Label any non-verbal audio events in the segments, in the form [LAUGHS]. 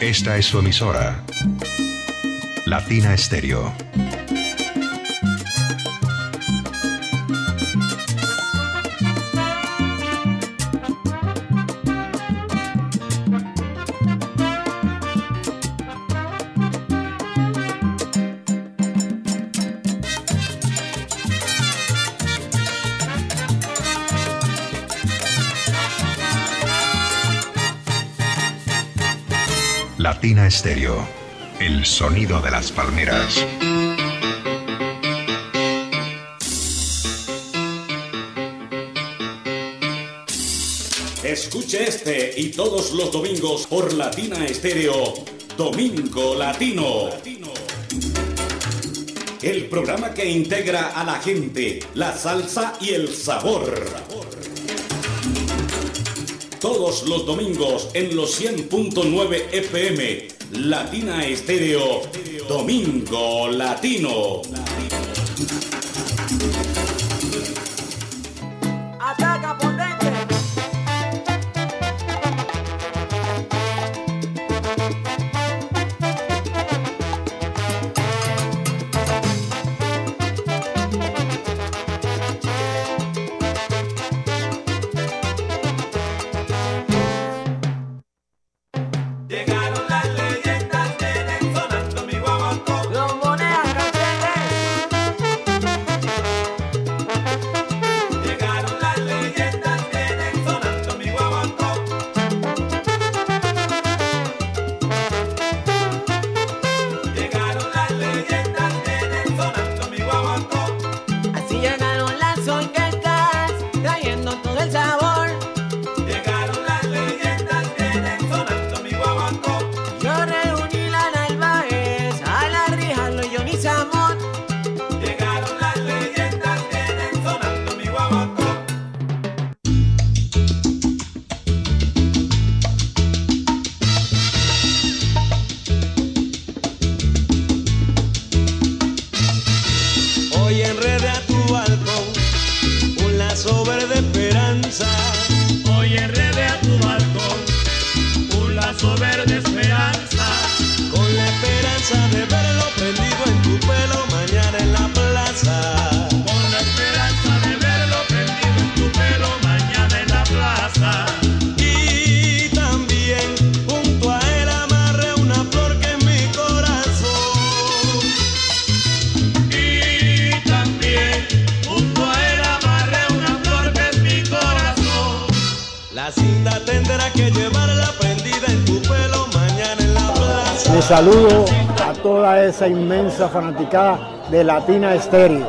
Esta es su emisora. Latina Estéreo. Latina Estéreo. El sonido de las palmeras. Escuche este y todos los domingos por Latina Estéreo. Domingo Latino. El programa que integra a la gente, la salsa y el sabor. Todos los domingos en los 100.9 FM, Latina Estéreo, Domingo Latino. Esa inmensa fanaticada de Latina Estéreo.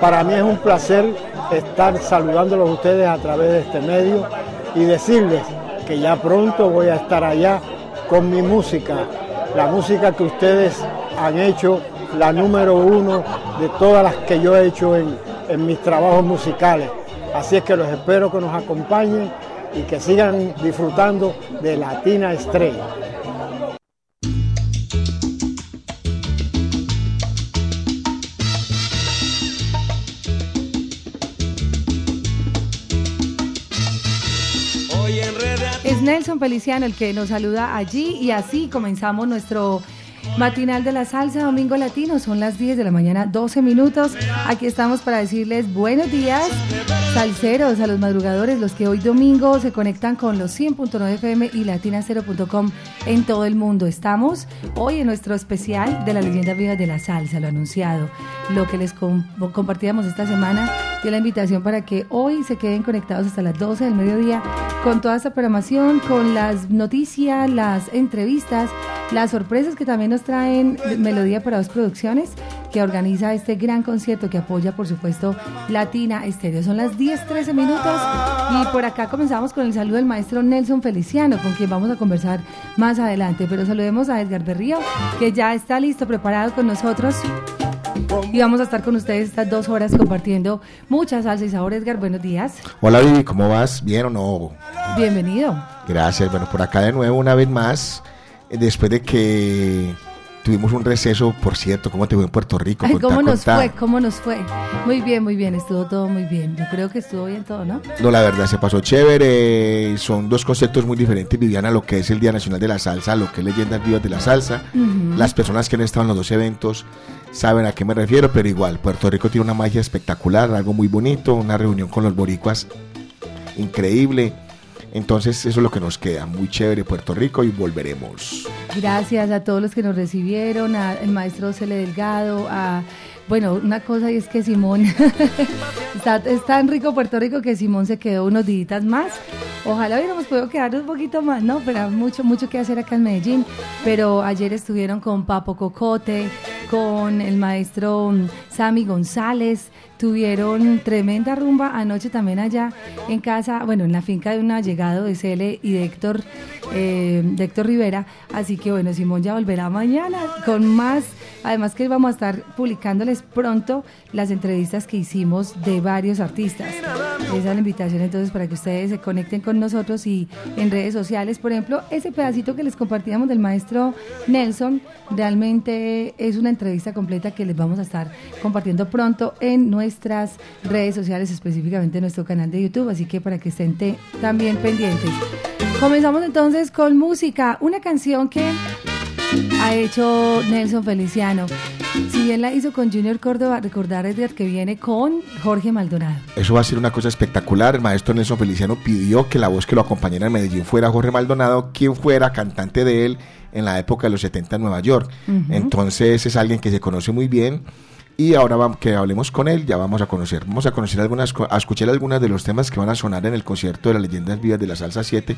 Para mí es un placer estar saludándolos a ustedes a través de este medio y decirles que ya pronto voy a estar allá con mi música, la música que ustedes han hecho, la número uno de todas las que yo he hecho en, en mis trabajos musicales. Así es que los espero que nos acompañen y que sigan disfrutando de Latina Estrella. Nelson Feliciano el que nos saluda allí y así comenzamos nuestro matinal de la salsa Domingo Latino. Son las 10 de la mañana, 12 minutos. Aquí estamos para decirles buenos días, salseros, a los madrugadores, los que hoy domingo se conectan con los 100.9 FM y latinacero.com en todo el mundo. Estamos hoy en nuestro especial de la leyenda viva de la salsa, lo anunciado. Lo que les com- compartíamos esta semana dio la invitación para que hoy se queden conectados hasta las 12 del mediodía con toda esta programación, con las noticias, las entrevistas, las sorpresas que también nos traen Melodía para dos producciones que organiza este gran concierto que apoya por supuesto Latina Estéreo. Son las 10, 13 minutos y por acá comenzamos con el saludo del maestro Nelson Feliciano con quien vamos a conversar más adelante, pero saludemos a Edgar Berrío que ya está listo, preparado con nosotros. Y vamos a estar con ustedes estas dos horas compartiendo mucha salsa y sabor. Edgar, buenos días. Hola Vivi, ¿cómo vas? ¿Bien o no? Bienvenido. Gracias. Bueno, por acá de nuevo una vez más, eh, después de que Tuvimos un receso, por cierto, ¿cómo te fue en Puerto Rico? Ay, Contá, ¿cómo nos contá. fue? ¿Cómo nos fue? Muy bien, muy bien, estuvo todo muy bien. Yo creo que estuvo bien todo, ¿no? No, la verdad, se pasó chévere. Son dos conceptos muy diferentes, Viviana, lo que es el Día Nacional de la Salsa, lo que es Leyendas Vivas de la Salsa. Las personas que han estado en los dos eventos saben a qué me refiero, pero igual, Puerto Rico tiene una magia espectacular, algo muy bonito, una reunión con los boricuas increíble. Entonces, eso es lo que nos queda. Muy chévere Puerto Rico y volveremos. Gracias a todos los que nos recibieron, al maestro Cele Delgado, a... Bueno, una cosa y es que Simón, [LAUGHS] está, es tan rico Puerto Rico que Simón se quedó unos días más. Ojalá hubiéramos podido quedar un poquito más, ¿no? Pero mucho, mucho que hacer acá en Medellín. Pero ayer estuvieron con Papo Cocote, con el maestro mm, Sammy González, tuvieron tremenda rumba anoche también allá en casa, bueno, en la finca de un allegado de Cele y de Héctor, eh, de Héctor Rivera. Así que bueno, Simón ya volverá mañana con más. Además que vamos a estar publicándoles pronto las entrevistas que hicimos de varios artistas. Esa es la invitación entonces para que ustedes se conecten con nosotros y en redes sociales. Por ejemplo, ese pedacito que les compartíamos del maestro Nelson, realmente es una entrevista completa que les vamos a estar compartiendo pronto en nuestras redes sociales, específicamente en nuestro canal de YouTube. Así que para que estén también pendientes. Comenzamos entonces con música, una canción que ha hecho Nelson Feliciano. Si bien la hizo con Junior Córdoba, recordar Edgar que viene con Jorge Maldonado. Eso va a ser una cosa espectacular. El maestro Nelson Feliciano pidió que la voz que lo acompañara en Medellín fuera Jorge Maldonado, quien fuera cantante de él en la época de los 70 en Nueva York. Ujú. Entonces es alguien que se conoce muy bien. Y ahora vamos, que hablemos con él, ya vamos a conocer. Vamos a conocer algunas, a escuchar algunas de los temas que van a sonar en el concierto de las leyendas vivas de la salsa 7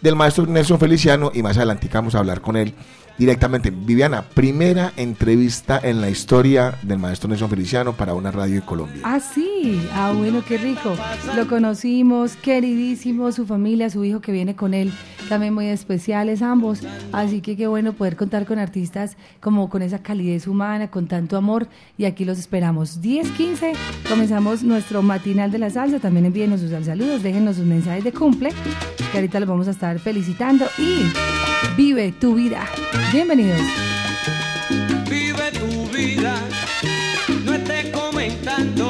del maestro Nelson Feliciano y más adelante vamos a hablar con él directamente. Viviana, primera entrevista en la historia del maestro Nelson Feliciano para una radio de Colombia. Ah, sí. Ah, bueno, qué rico. Lo conocimos, queridísimo, su familia, su hijo que viene con él, también muy especiales ambos. Así que qué bueno poder contar con artistas como con esa calidez humana, con tanto amor. Y aquí los esperamos. 10, 15, comenzamos nuestro matinal de la salsa. También envíenos sus saludos, déjenos sus mensajes de cumple, que ahorita los vamos a estar felicitando. Y vive tu vida. Bienvenidos. Vive tu vida, no estés comentando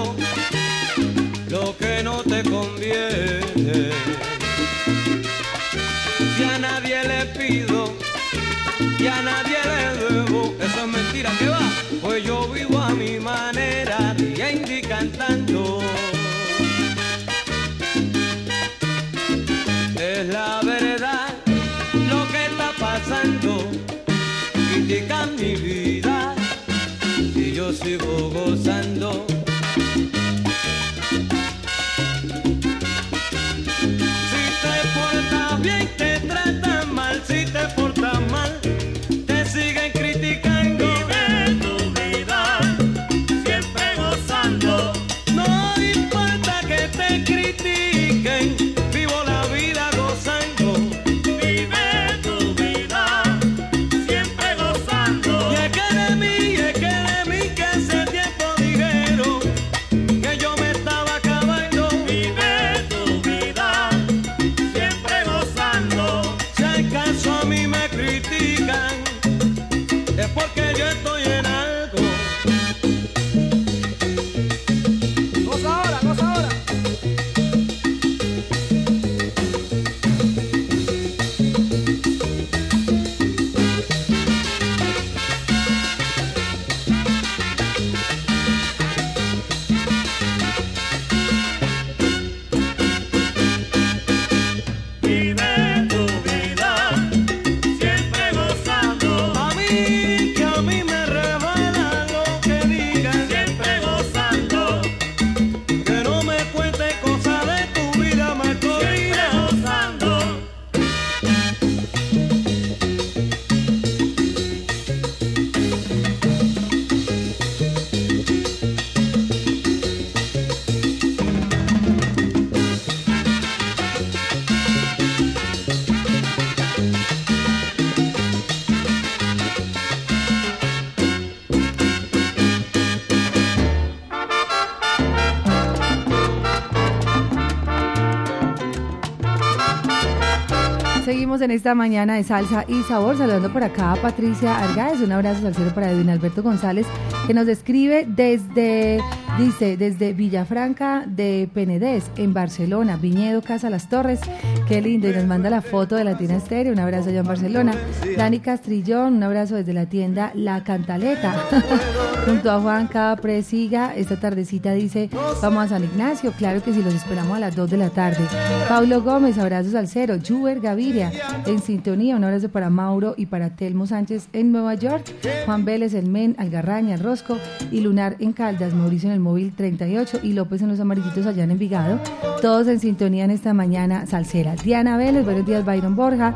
en esta mañana de salsa y sabor, saludando por acá a Patricia Argáez, un abrazo salsero para Edwin Alberto González, que nos escribe desde, dice, desde Villafranca de Penedés, en Barcelona, Viñedo, Casa Las Torres, qué lindo, y nos manda la foto de Latina Estéreo, un abrazo allá en Barcelona. Dani Castrillón, un abrazo desde la tienda La Cantaleta, [LAUGHS] junto a Juan Presiga, esta tardecita dice, vamos a San Ignacio, claro que sí, los esperamos a las 2 de la tarde. Paulo Gómez, abrazos al cero, Juber Gaviria, en sintonía, un abrazo para Mauro y para Telmo Sánchez en Nueva York, Juan Vélez, El Men, Algarraña, Rosco. Y Lunar en Caldas, Mauricio en el móvil 38 y López en los amarillitos allá en Envigado, todos en sintonía en esta mañana salsera. Diana Vélez, buenos días Byron Borja,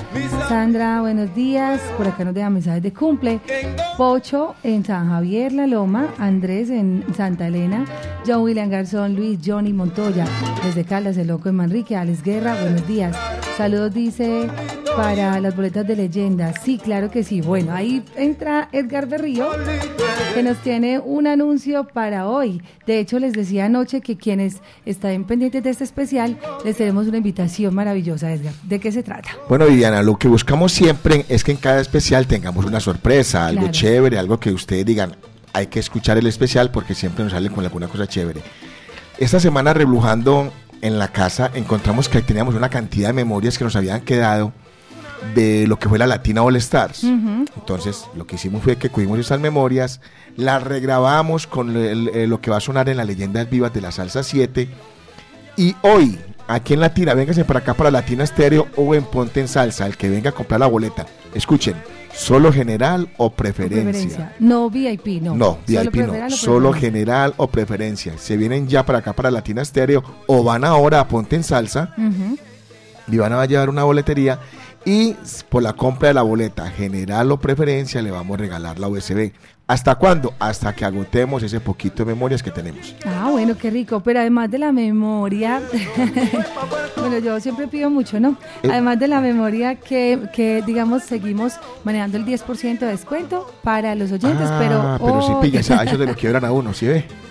Sandra, buenos días, por acá nos dejan mensajes de cumple, Pocho en San Javier, La Loma, Andrés en Santa Elena, John William Garzón, Luis, Johnny Montoya, desde Caldas, el loco en Manrique, Alex Guerra, buenos días. Saludos, dice, para las boletas de leyenda. Sí, claro que sí. Bueno, ahí entra Edgar Berrío, que nos tiene un anuncio para hoy. De hecho, les decía anoche que quienes están pendientes de este especial, les tenemos una invitación maravillosa, Edgar. ¿De qué se trata? Bueno, Viviana, lo que buscamos siempre es que en cada especial tengamos una sorpresa, algo Claro. chévere, algo que ustedes digan, hay que escuchar el especial porque siempre nos salen con alguna cosa chévere. Esta semana, reblujando en la casa, encontramos que teníamos una cantidad de memorias que nos habían quedado de lo que fue la Latina All Stars. Entonces, lo que hicimos fue que cogimos esas memorias, las regrabamos con el- el- lo que va a sonar en las leyendas vivas de la salsa 7. Y hoy, aquí en Latina, véngase para acá para Latina Estéreo o en Ponte en Salsa, el que venga a comprar la boleta. Escuchen, solo general o preferencia. Preferencia. No VIP, no. No, VIP preferal no, solo general o preferencia. Se vienen ya para acá para Latina Estéreo o van ahora a Ponte en Salsa y van a llevar una boletería y por la compra de la boleta general o preferencia le vamos a regalar la USB. ¿Hasta cuándo? Hasta que agotemos ese poquito de memorias que tenemos. Ah, bueno, qué rico. Pero además de la memoria, [LAUGHS] bueno, yo siempre pido mucho, ¿no? Eh. Además de la memoria que, que, digamos, seguimos manejando el 10% de descuento para los oyentes, pero... Ah, pero si hoy- pilla, esa- eso te lo quiebran a uno, ¿sí ve? [LAUGHS]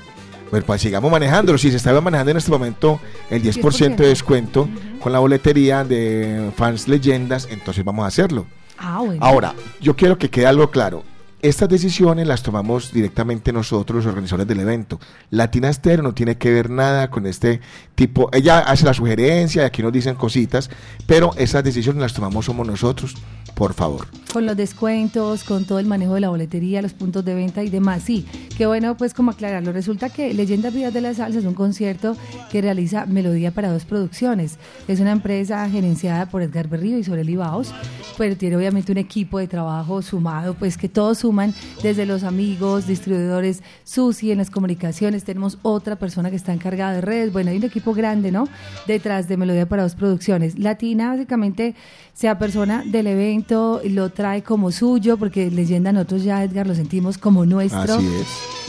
Bueno, pues sigamos manejándolo. Si se estaba manejando en este momento el 10% de descuento con la boletería de fans leyendas, entonces vamos a hacerlo. Ah, bueno. Ahora, yo quiero que quede algo claro. Estas decisiones las tomamos directamente nosotros, los organizadores del evento. Latina Estéreo no tiene que ver nada con este tipo. Ella hace la sugerencia, aquí nos dicen cositas, pero esas decisiones las tomamos somos nosotros, por favor. Con los descuentos, con todo el manejo de la boletería, los puntos de venta y demás. Sí, qué bueno pues como aclararlo. Resulta que Leyendas Vivas de la Salsa es un concierto que realiza Melodía para dos producciones. Es una empresa gerenciada por Edgar Berrío y Soreli Baos, pero tiene obviamente un equipo de trabajo sumado, pues que todos suman desde los amigos, distribuidores, Susi en las comunicaciones, tenemos otra persona que está encargada de redes, bueno, hay un equipo grande, ¿no? Detrás de Melodía para dos producciones. Latina básicamente sea persona del evento, lo trae como suyo, porque leyenda nosotros ya, Edgar, lo sentimos como nuestro. Así es.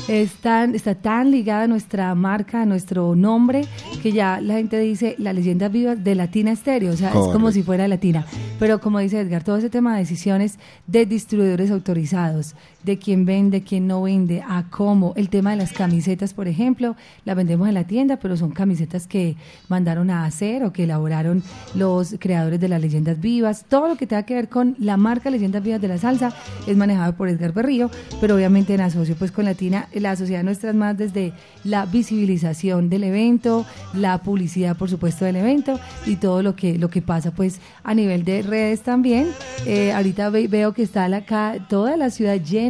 Es tan- está tan ligada a nuestra marca, a nuestro nombre, que ya la gente dice la leyenda viva de Latina Estéreo, o sea, es como si fuera Latina. Pero como dice Edgar, todo ese tema de decisiones de distribuidores autorizados, de quién vende, quién no vende, a cómo, el tema de las camisetas, por ejemplo, las vendemos en la tienda, pero son camisetas que mandaron a hacer o que elaboraron los creadores de las leyendas vivas, todo lo que tenga que ver con la marca Leyendas Vivas de la Salsa es manejado por Edgar Berrío, pero obviamente en asocio pues con Latina, la sociedad nuestra es más desde la visibilización del evento, la publicidad por supuesto del evento y todo lo que lo que pasa pues a nivel de redes también. Eh, ahorita ve- veo que está la, toda la ciudad llena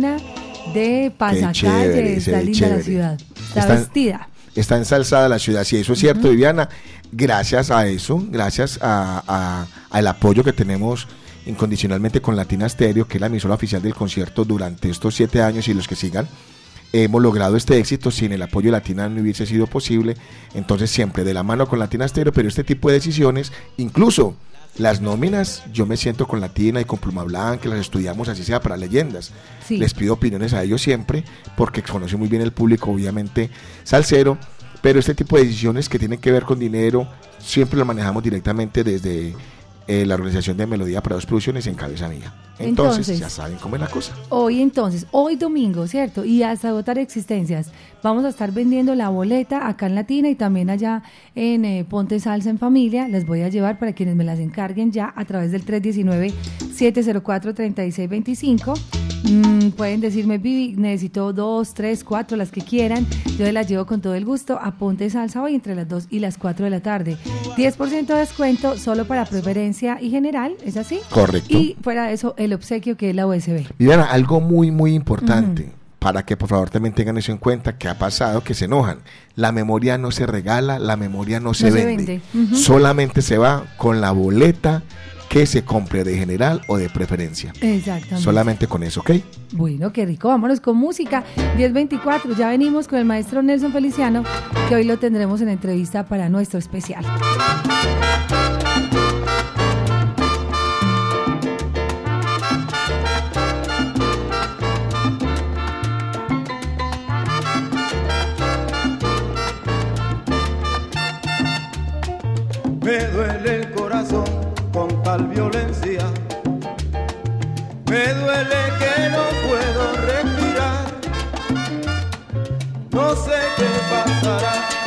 de pasacalles, está linda chévere. la ciudad, está Están- vestida. Está ensalzada la ciudad, sí, eso es cierto, Viviana. Gracias a eso, gracias a- a- al apoyo que tenemos incondicionalmente con Latina Stereo, que es la emisora oficial del concierto durante estos siete años y los que sigan, hemos logrado este éxito. Sin el apoyo de Latina no hubiese sido posible. Entonces, siempre de la mano con Latina Stereo, pero este tipo de decisiones, incluso las nóminas, yo me siento con Latina y con Pluma Blanca, las estudiamos así sea para leyendas. Sí. Les pido opiniones a ellos siempre, porque conocen muy bien el público, obviamente, salsero, pero este tipo de decisiones que tienen que ver con dinero, siempre lo manejamos directamente desde eh, la organización de Melodía para dos producciones en cabeza mía. Entonces, Entonces. ya saben cómo es la cosa. Hoy entonces, hoy domingo, ¿cierto? Y hasta agotar existencias. Vamos a estar vendiendo la boleta acá en Latina y también allá en eh, Ponte Salsa en Familia. Las voy a llevar para quienes me las encarguen ya a través del 319-704-3625. Mm, pueden decirme, Vivi, necesito dos, tres, cuatro, las que quieran. Yo las llevo con todo el gusto a Ponte Salsa hoy entre las 2 y las 4 de la tarde. 10% de descuento solo para preferencia y general, ¿es así? Correcto. Y fuera de eso, el obsequio que es la USB. Viviana, algo muy, muy importante. Para que por favor también tengan eso en cuenta, que ha pasado, que se enojan. La memoria no se regala, la memoria no se No se vende. vende. Ujú. Solamente se va con la boleta que se compre de general o de preferencia. Exactamente. Solamente con eso, ¿ok? Bueno, qué rico. Vámonos con música. 1024. Ya venimos con el maestro Nelson Feliciano, que hoy lo tendremos en entrevista para nuestro especial. Me duele el violencia. Me duele que no puedo respirar. No sé qué pasará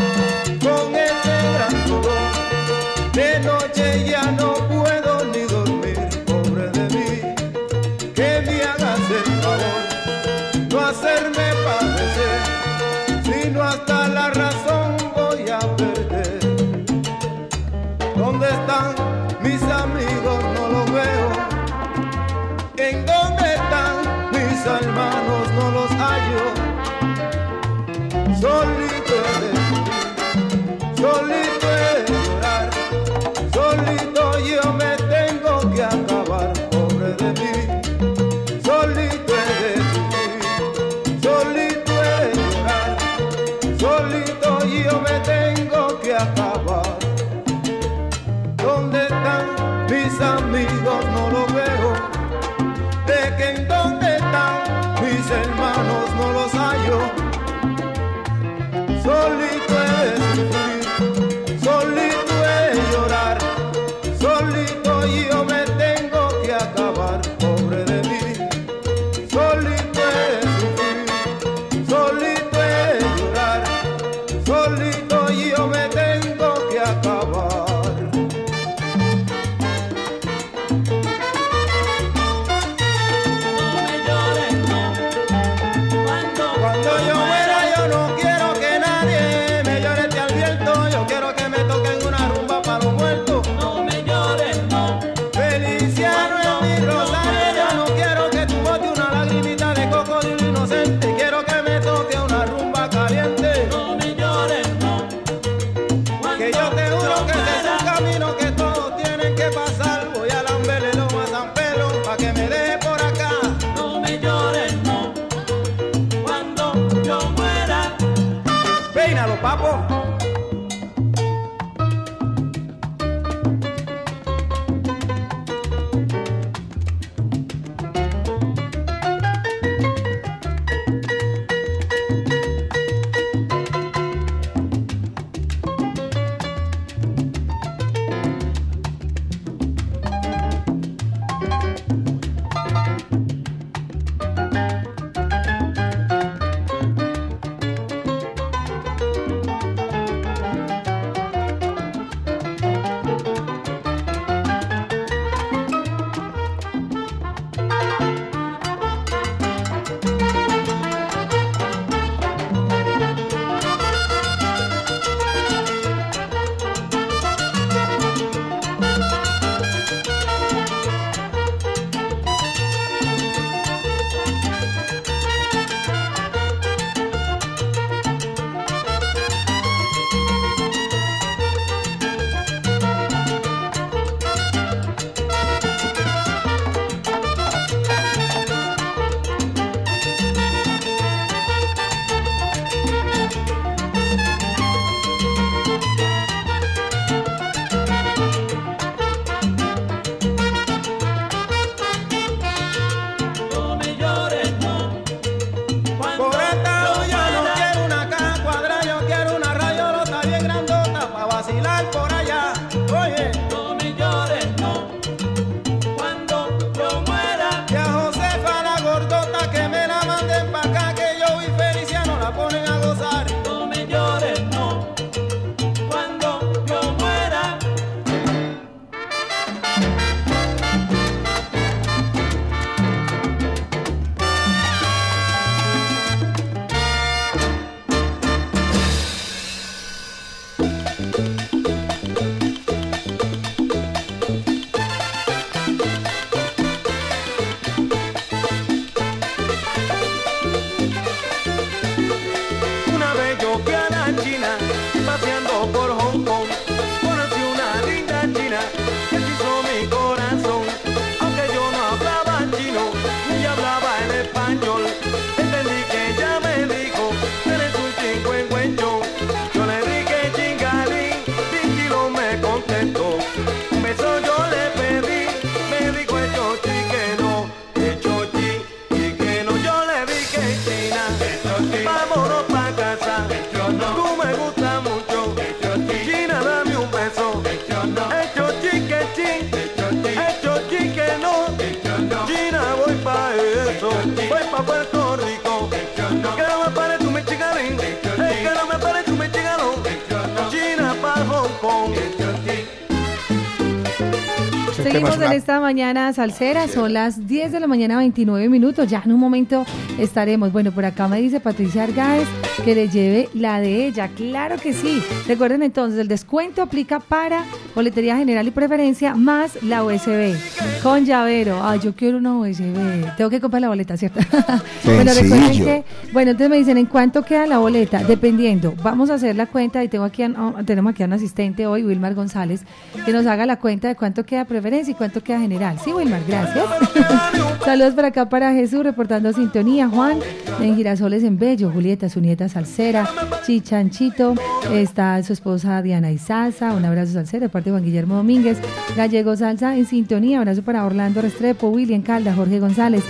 Seguimos en esta mañana salsera, son las 10 de la mañana 29 minutos, ya en un momento estaremos. Bueno, por acá me dice Patricia Argáez que le lleve la de ella, claro que sí. Recuerden entonces, el descuento aplica para boletería general y preferencia más la USB con llavero. Ay, yo quiero una USB, tengo que comprar la boleta, ¿cierto? [LAUGHS] bueno, recuerden que, bueno, entonces me dicen, ¿en cuánto queda la boleta? Dependiendo, vamos a hacer la cuenta y tengo aquí, a- tenemos aquí a un asistente hoy, Wilmar González, que nos haga la cuenta de cuánto queda preferencia y cuánto queda general. Sí, Wilmar, gracias. [LAUGHS] Saludos por acá para Jesús, reportando sintonía. Juan, en Girasoles en Bello, Julieta, su nieta Salsera, Chichanchito, está su esposa Diana Izaza, un abrazo Salsera de parte de Juan Guillermo Domínguez, Gallego Salsa en sintonía, abrazo para Orlando Restrepo, William Calda, Jorge González.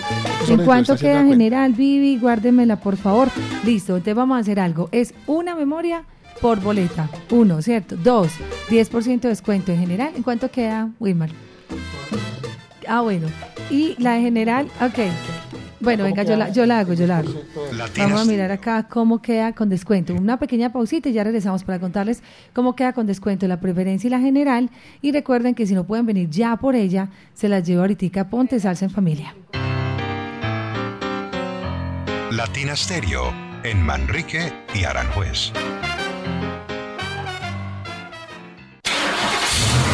¿En haciendo queda general, Vivi? Guárdemela, por favor. Listo, entonces vamos a hacer algo. Es una memoria por boleta. Uno, ¿cierto? Dos, 10% de descuento en general. ¿En cuánto queda, Wilmar? Ah, bueno. Y la de general, ok. Bueno, venga, yo la, yo la hago, yo la hago. Vamos a mirar acá cómo queda con descuento. Una pequeña pausita y ya regresamos para contarles cómo queda con descuento la preferencia y la general. Y recuerden que si no pueden venir ya por ella, se las llevo ahorita a Ponte Salsa en Familia. Latina Stereo en Manrique y Aranjuez.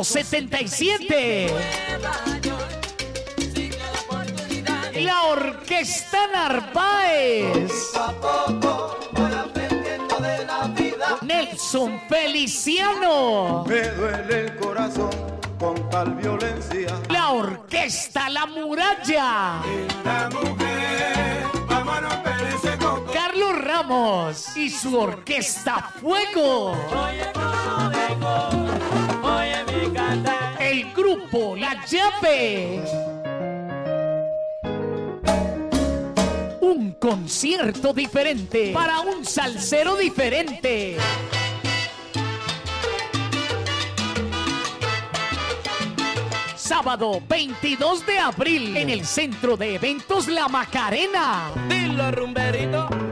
77. La Orquesta Narváez. Nelson Feliciano. Me duele el corazón con tal violencia. La Orquesta La Muralla. La mujer, Ramos y su Orquesta Fuego. El grupo La Llave. Un concierto diferente para un salsero diferente. Sábado 22 de abril en el Centro de Eventos La Macarena. Dilo, rumberito.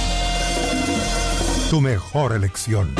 Tu mejor elección.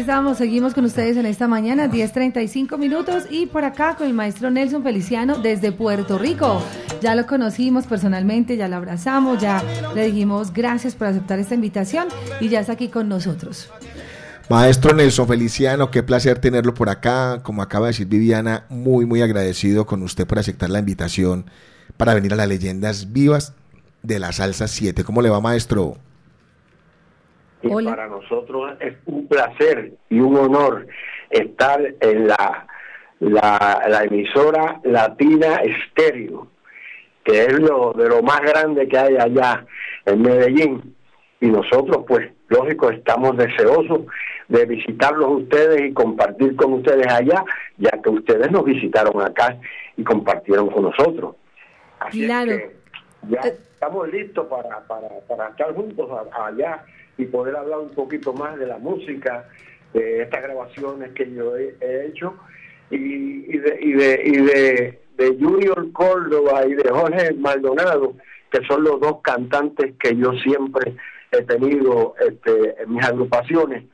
Estamos, seguimos con ustedes en esta mañana, 10.35 minutos y por acá con el maestro Nelson Feliciano desde Puerto Rico. Ya lo conocimos personalmente, ya lo abrazamos, ya le dijimos gracias por aceptar esta invitación y ya está aquí con nosotros. Maestro Nelson Feliciano, qué placer tenerlo por acá. Como acaba de decir Viviana, muy, muy agradecido con usted por aceptar la invitación para venir a las leyendas vivas de la salsa 7. ¿Cómo le va, maestro? Y para nosotros es un placer y un honor estar en la, la, la emisora Latina Estéreo, que es lo de lo más grande que hay allá en Medellín. Y nosotros, pues, lógico, estamos deseosos de visitarlos ustedes y compartir con ustedes allá, ya que ustedes nos visitaron acá y compartieron con nosotros. Así Claro. es que ya estamos listos para, para, para estar juntos allá y poder hablar un poquito más de la música, de estas grabaciones que yo he, he hecho y, de, y, de, y de, de Junior Córdoba y de Jorge Maldonado, que son los dos cantantes que yo siempre he tenido este, en mis agrupaciones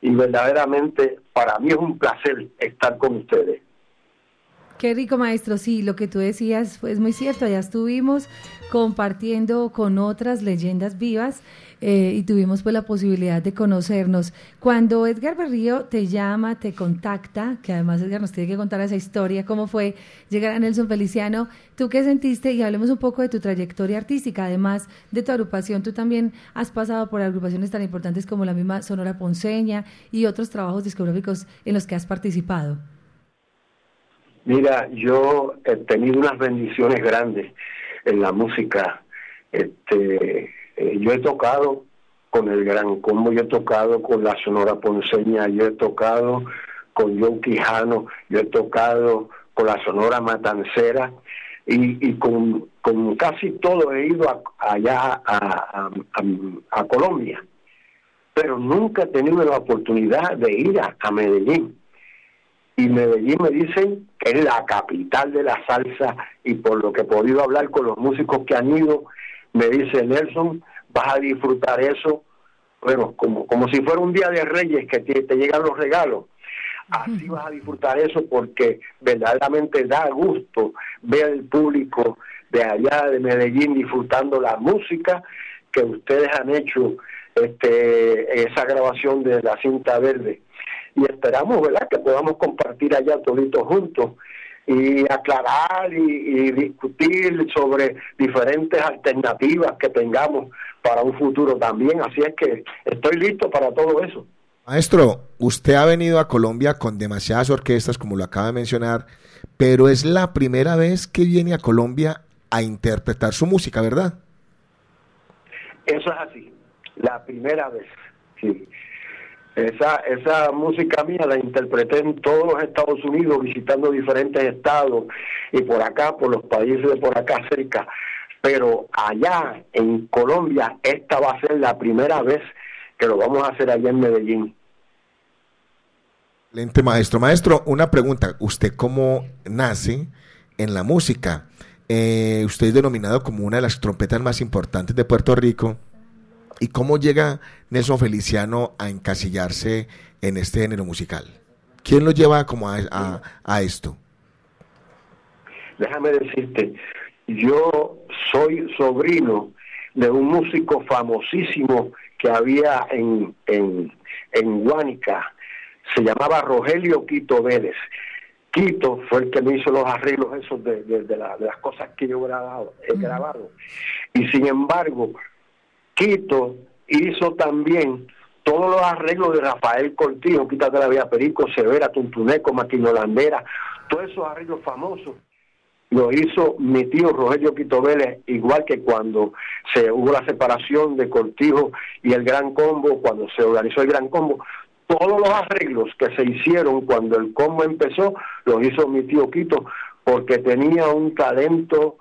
y verdaderamente para mí es un placer estar con ustedes. Qué rico, maestro. Sí, lo que tú decías es muy cierto. Allá estuvimos compartiendo con otras leyendas vivas eh, y tuvimos pues la posibilidad de conocernos. Cuando Edgar Berrío te llama, te contacta, que además Edgar nos tiene que contar esa historia, cómo fue llegar a Nelson Feliciano, ¿tú qué sentiste? Y hablemos un poco de tu trayectoria artística, además de tu agrupación. Tú también has pasado por agrupaciones tan importantes como la misma Sonora Ponceña y otros trabajos discográficos en los que has participado. Mira, yo he tenido unas bendiciones grandes en la música. Este, eh, yo he tocado con el Gran Combo, yo he tocado con la Sonora Ponceña, yo he tocado con Joe Quijano, yo he tocado con la Sonora Matancera y, con, casi todo he ido a- allá a, Colombia, pero nunca he tenido la oportunidad de ir a Medellín y Medellín me dicen que es la capital de la salsa y por lo que he podido hablar con los músicos que han ido, me dice Nelson, vas a disfrutar eso, bueno, como, como si fuera un día de reyes que te, te llegan los regalos. Así vas a disfrutar eso porque verdaderamente da gusto ver el público de allá de Medellín disfrutando la música que ustedes han hecho este esa grabación de la cinta verde y esperamos verdad que podamos compartir allá toditos juntos y aclarar y, y discutir sobre diferentes alternativas que tengamos para un futuro también así es que estoy listo para todo eso Maestro, usted ha venido a Colombia con demasiadas orquestas, como lo acaba de mencionar, pero es la primera vez que viene a Colombia a interpretar su música, ¿verdad? Eso es así, la primera vez. Sí. Esa, esa música mía la interpreté en todos los Estados Unidos, visitando diferentes estados y por acá, por los países de por acá cerca. Pero allá en Colombia, esta va a ser la primera vez que lo vamos a hacer allá en Medellín. Excelente, maestro. Maestro, una pregunta. ¿Usted cómo nace en la música? Eh, usted es denominado como una de las trompetas más importantes de Puerto Rico. ¿Y cómo llega Nelson Feliciano a encasillarse en este género musical? ¿Quién lo lleva como a, a- a esto? Déjame decirte, yo soy sobrino de un músico famosísimo que había en, en, en Guánica, se llamaba Rogelio Quito Vélez. Quito fue el que me hizo los arreglos esos de, de- de la- de las cosas que yo he grabado, he grabado. Y sin embargo, Quito hizo también todos los arreglos de Rafael Cortijo, Quítate la Vía Perico, Severa, Tuntuneco, Maquino Holandera, todos esos arreglos famosos. Lo hizo mi tío Rogelio Quito Vélez, igual que cuando se hubo la separación de Cortijo y el Gran Combo, cuando se organizó el Gran Combo, todos los arreglos que se hicieron cuando el combo empezó, los hizo mi tío Quito, porque tenía un talento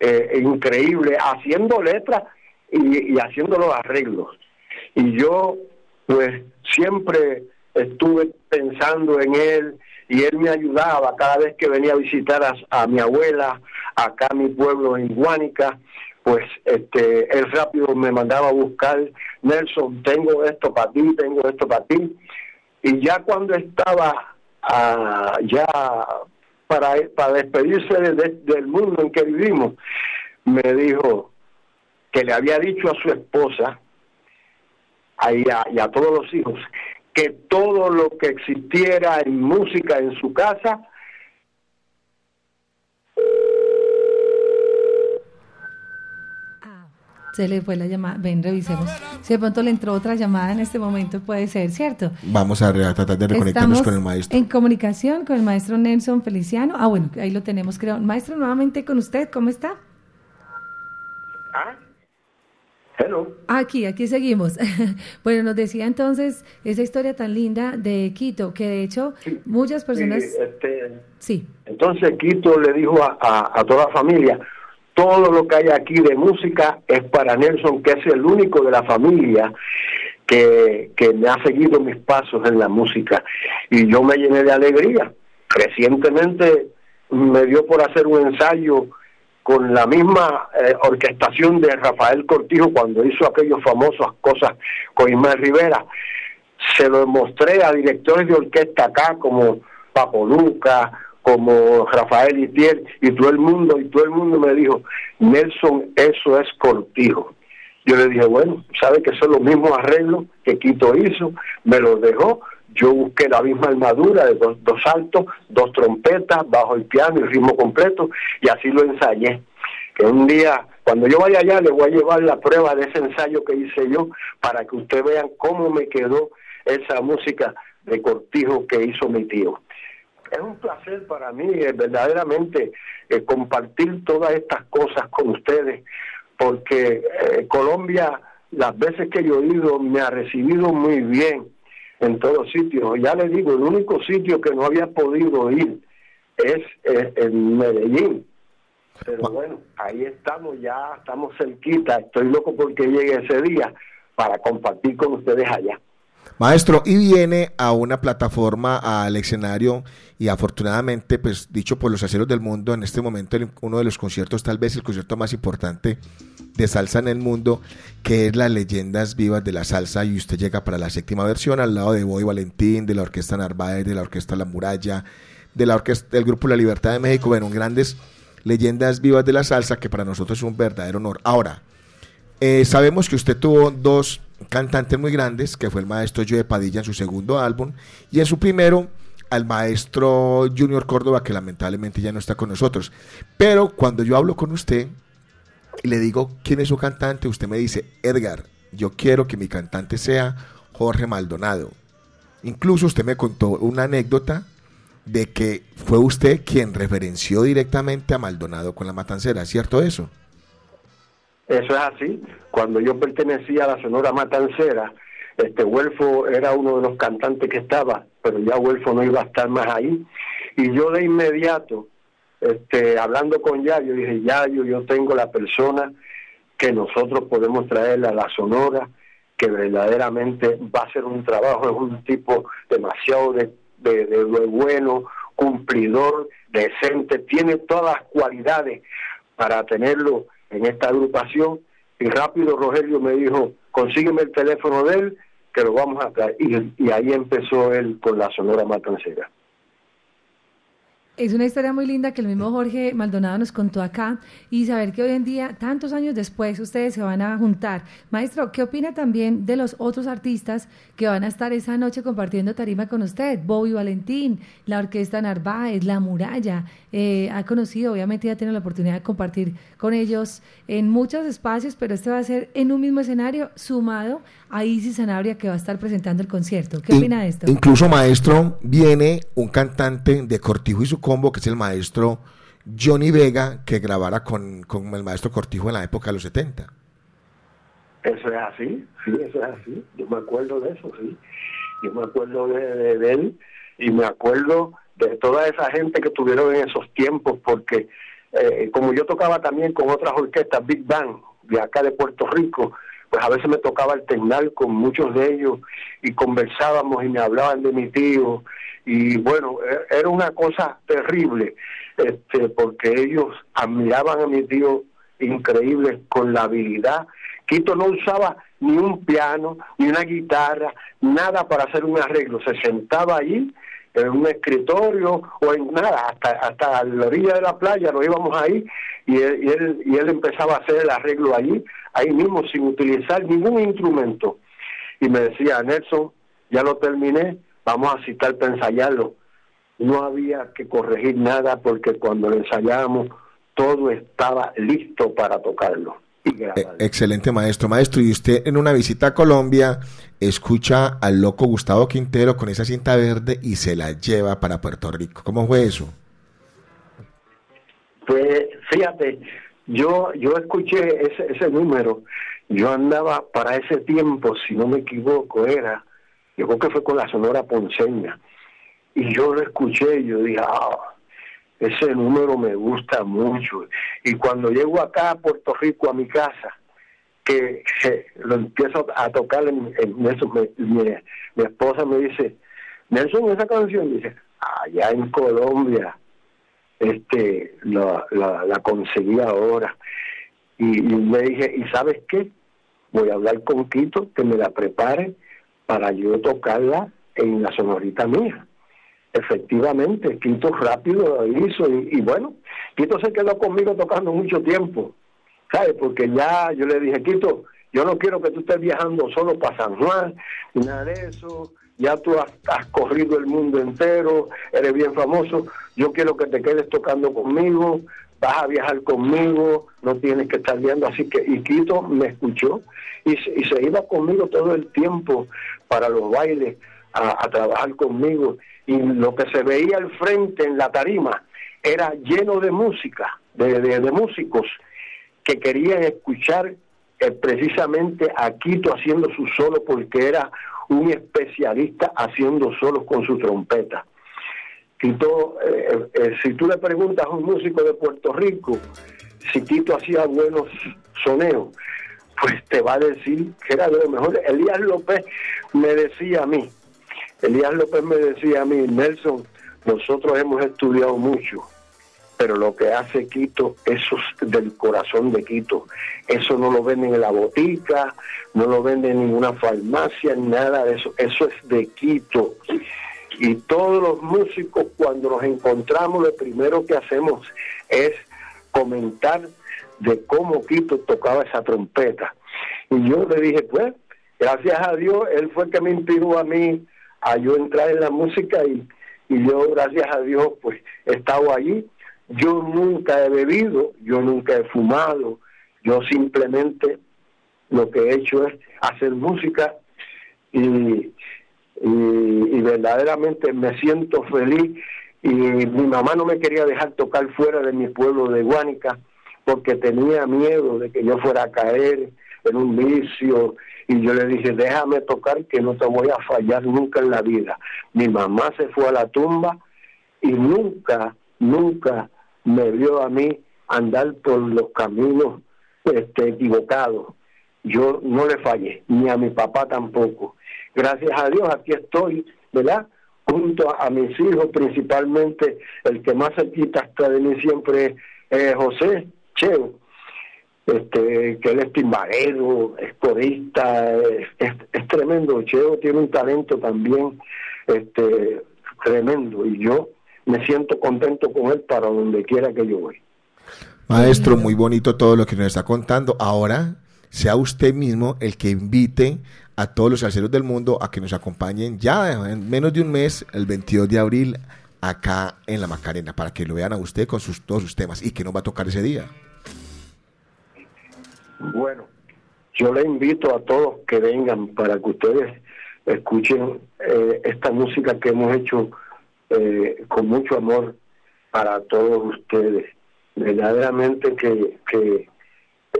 eh, increíble haciendo letras y, y haciendo los arreglos. Y yo, pues, siempre estuve pensando en él y él me ayudaba cada vez que venía a visitar a, mi abuela acá a mi pueblo en Guánica pues este él rápido me mandaba a buscar Nelson tengo esto para ti tengo esto para ti Y ya cuando estaba ah, ya para, para despedirse de- de- del mundo en que vivimos, me dijo que le había dicho a su esposa a- y a, y a todos los hijos que todo lo que existiera en música en su casa Se le fue la llamada. Ven, revisemos. Si de pronto le entró otra llamada en este momento, puede ser, ¿cierto? Vamos a, tratar de reconectarnos Estamos con el maestro. en comunicación con el maestro Nelson Feliciano. Ah, bueno, ahí lo tenemos, creo. Maestro, nuevamente con usted, ¿cómo está? Hello. Aquí, aquí seguimos. [LAUGHS] bueno, nos decía entonces esa historia tan linda de Quito, que de hecho muchas personas... Sí, este, Sí, Entonces Quito le dijo a, a- a toda la familia, todo lo que hay aquí de música es para Nelson, que es el único de la familia que, que me ha seguido mis pasos en la música. Y yo me llené de alegría. Recientemente me dio por hacer un ensayo con la misma eh, orquestación de Rafael Cortijo cuando hizo aquellas famosas cosas con Ismael Rivera. Se lo mostré a directores de orquesta acá como Papo Luca, como Rafael Itier y todo el mundo, y todo el mundo me dijo, Nelson, eso es Cortijo. Yo le dije, bueno, sabe que son los mismos arreglos que Quito hizo, me los dejó, yo busqué la misma armadura de dos, dos altos, dos trompetas, bajo el piano y ritmo completo, y así lo ensayé. Que un día, cuando yo vaya allá, le voy a llevar la prueba de ese ensayo que hice yo, para que ustedes vean cómo me quedó esa música de Cortijo que hizo mi tío. Es un placer para mí, eh, verdaderamente, eh, compartir todas estas cosas con ustedes, porque eh, Colombia, las veces que yo he ido, me ha recibido muy bien en todos sitios. Ya les digo, el único sitio que no había podido ir es eh, en Medellín. Pero bueno, ahí estamos, ya estamos cerquita. Estoy loco porque llegue ese día para compartir con ustedes allá. Maestro, y viene a una plataforma, al escenario, y afortunadamente, pues dicho por los aceros del mundo, en este momento uno de los conciertos, tal vez el concierto más importante de salsa en el mundo, que es las leyendas vivas de la salsa, y usted llega para la séptima versión al lado de Boy Valentín, de la Orquesta Narváez, de la Orquesta La Muralla, de la orquesta del Grupo La Libertad de México, bueno, grandes leyendas vivas de la salsa, que para nosotros es un verdadero honor. Ahora, eh, sabemos que usted tuvo dos cantantes muy grandes, que fue el maestro Joe Padilla en su segundo álbum, y en su primero al maestro Junior Córdoba, que lamentablemente ya no está con nosotros. Pero cuando yo hablo con usted y le digo quién es su cantante, usted me dice, Edgar, yo quiero que mi cantante sea Jorge Maldonado. Incluso usted me contó una anécdota de que fue usted quien referenció directamente a Maldonado con la matancera, ¿cierto eso? Eso es así. Cuando yo pertenecía a la Sonora Matancera, este Huelfo era uno de los cantantes que estaba, pero ya Huelfo no iba a estar más ahí. Y yo de inmediato, este, hablando con Yayo, dije, Yayo, yo tengo la persona que nosotros podemos traer a la Sonora, que verdaderamente va a hacer un trabajo, es un tipo demasiado de, de, de bueno, cumplidor, decente, tiene todas las cualidades para tenerlo en esta agrupación. Y rápido Rogelio me dijo, consígueme el teléfono de él, que lo vamos a traer. Y, ahí empezó él con la Sonora Matancera. Es una historia muy linda que el mismo Jorge Maldonado nos contó acá y saber que hoy en día, tantos años después, ustedes se van a juntar. Maestro, ¿qué opina también de los otros artistas que van a estar esa noche compartiendo tarima con usted? Bobby Valentín, la Orquesta Narváez, La Muralla. Eh, ha conocido, obviamente ya tiene la oportunidad de compartir con ellos en muchos espacios, pero este va a ser en un mismo escenario sumado a Isis Sanabria que va a estar presentando el concierto. ¿Qué In- opina de esto? Incluso, maestro, viene un cantante de Cortijo y su combo, que es el maestro Johnny Vega, que grabara con, con el maestro Cortijo en la época de los 70. Eso es así, sí, eso es así. Yo me acuerdo de eso, sí. Yo me acuerdo de, de- de él y me acuerdo de toda esa gente que tuvieron en esos tiempos, porque eh, como yo tocaba también con otras orquestas Big Band de acá de Puerto Rico, pues a veces me tocaba alternar con muchos de ellos y conversábamos y me hablaban de mi tío y bueno, e- era una cosa terrible, este, porque ellos admiraban a mi tío increíble con la habilidad. Quito no usaba ni un piano, ni una guitarra, nada para hacer un arreglo. Se sentaba allí en un escritorio o en nada, hasta, hasta la orilla de la playa nos íbamos ahí y él, y él, y él empezaba a hacer el arreglo allí, ahí mismo, sin utilizar ningún instrumento. Y me decía, Nelson, ya lo terminé, vamos a citar para ensayarlo. No había que corregir nada porque cuando lo ensayábamos todo estaba listo para tocarlo. E- excelente maestro, maestro. Y usted en una visita a Colombia escucha al loco Gustavo Quintero con esa cinta verde y se la lleva para Puerto Rico. ¿Cómo fue eso? Pues fíjate, yo yo escuché ese, ese número, yo andaba para ese tiempo, si no me equivoco, era, yo creo que fue con la Sonora Ponceña, y yo lo escuché y yo dije, ah, ese número me gusta mucho. Y cuando llego acá a Puerto Rico, a mi casa, que, lo empiezo a tocar en, eso, mi, esposa me dice, Nelson, esa canción, dice, allá en Colombia, este la, la, conseguí ahora. Y, y, me dije, ¿y sabes qué? Voy a hablar con Quito que me la prepare para yo tocarla en la sonorita mía efectivamente, Quito rápido lo hizo y, bueno, Quito se quedó conmigo tocando mucho tiempo, ¿sabes? Porque ya yo le dije, Quito, yo no quiero que tú estés viajando solo para San Juan, ni nada de eso, ya tú has, corrido el mundo entero, eres bien famoso, yo quiero que te quedes tocando conmigo, vas a viajar conmigo, no tienes que estar viendo, así que, y Quito me escuchó y, y se iba conmigo todo el tiempo para los bailes, a trabajar conmigo y lo que se veía al frente en la tarima era lleno de música, de, de, músicos que querían escuchar eh, precisamente a Quito haciendo su solo porque era un especialista haciendo solos con su trompeta. Quito, eh, eh, si tú le preguntas a un músico de Puerto Rico si Quito hacía buenos soneos, pues te va a decir que era de lo mejor. Elías López me decía a mí, Elías López me decía a mí, Nelson, nosotros hemos estudiado mucho, pero lo que hace Quito, eso es del corazón de Quito. Eso no lo venden en la botica, no lo venden en ninguna farmacia, nada de eso. Eso es de Quito. Y todos los músicos cuando nos encontramos, lo primero que hacemos es comentar de cómo Quito tocaba esa trompeta. Y yo le dije, pues, gracias a Dios, él fue el que me inspiró a mí a yo entrar en la música y, y yo, gracias a Dios, pues he estado allí. Yo nunca he bebido, yo nunca he fumado, yo simplemente lo que he hecho es hacer música y, y, verdaderamente me siento feliz y mi mamá no me quería dejar tocar fuera de mi pueblo de Guánica porque tenía miedo de que yo fuera a caer en un vicio y yo le dije, déjame tocar que no te voy a fallar nunca en la vida. Mi mamá se fue a la tumba y nunca, nunca me vio a mí andar por los caminos este, equivocados. Yo no le fallé, ni a mi papá tampoco. Gracias a Dios aquí estoy, ¿verdad? Junto a, mis hijos, principalmente el que más cerquita está de mí siempre es José Cheo este, que él es timbalero, es corista, es, tremendo. Cheo tiene un talento también este, tremendo y yo me siento contento con él para donde quiera que yo voy. Maestro, muy bonito todo lo que nos está contando. Ahora sea usted mismo el que invite a todos los salseros del mundo a que nos acompañen ya en menos de un mes, el 22 de abril, acá en la Macarena, para que lo vean a usted con sus, todos sus temas y que nos va a tocar ese día. Bueno, yo le invito a todos que vengan para que ustedes escuchen eh, esta música que hemos hecho eh, con mucho amor para todos ustedes. Verdaderamente que, que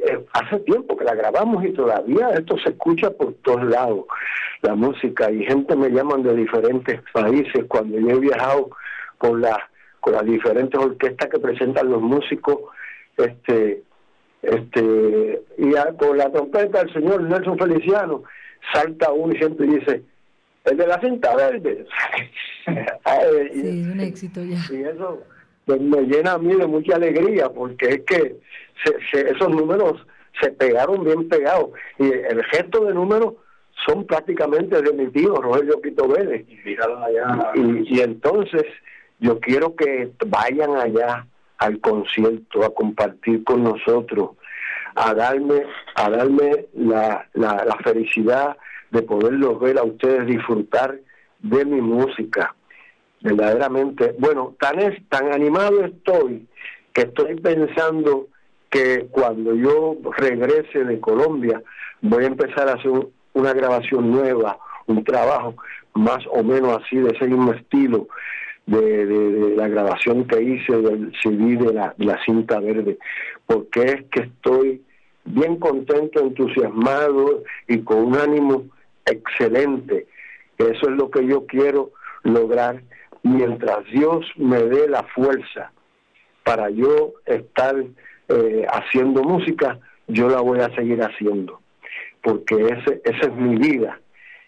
eh, hace tiempo que la grabamos y todavía esto se escucha por todos lados, la música, y gente me llaman de diferentes países cuando yo he viajado con, la, con las diferentes orquestas que presentan los músicos, este este y con la trompeta del señor Nelson Feliciano salta uno y siempre dice el de la cinta verde [LAUGHS] sí, es un éxito ya y eso pues, me llena a mí de mucha alegría porque es que esos números se pegaron bien pegados. Y el gesto de números son prácticamente de mi tío Rogelio Quito Vélez. Y, y entonces yo quiero que vayan allá al concierto a compartir con nosotros, a darme, a darme la, la, felicidad de poderlos ver a ustedes disfrutar de mi música. Verdaderamente, bueno, tan, tan animado estoy que estoy pensando que cuando yo regrese de Colombia voy a empezar a hacer una grabación nueva, un trabajo más o menos así de ese mismo estilo de, la grabación que hice del CD de la, la cinta verde, porque es que estoy bien contento, entusiasmado y con un ánimo excelente. Eso es lo que yo quiero lograr mientras Dios me dé la fuerza para yo estar eh, haciendo música, yo la voy a seguir haciendo, porque ese, esa es mi vida.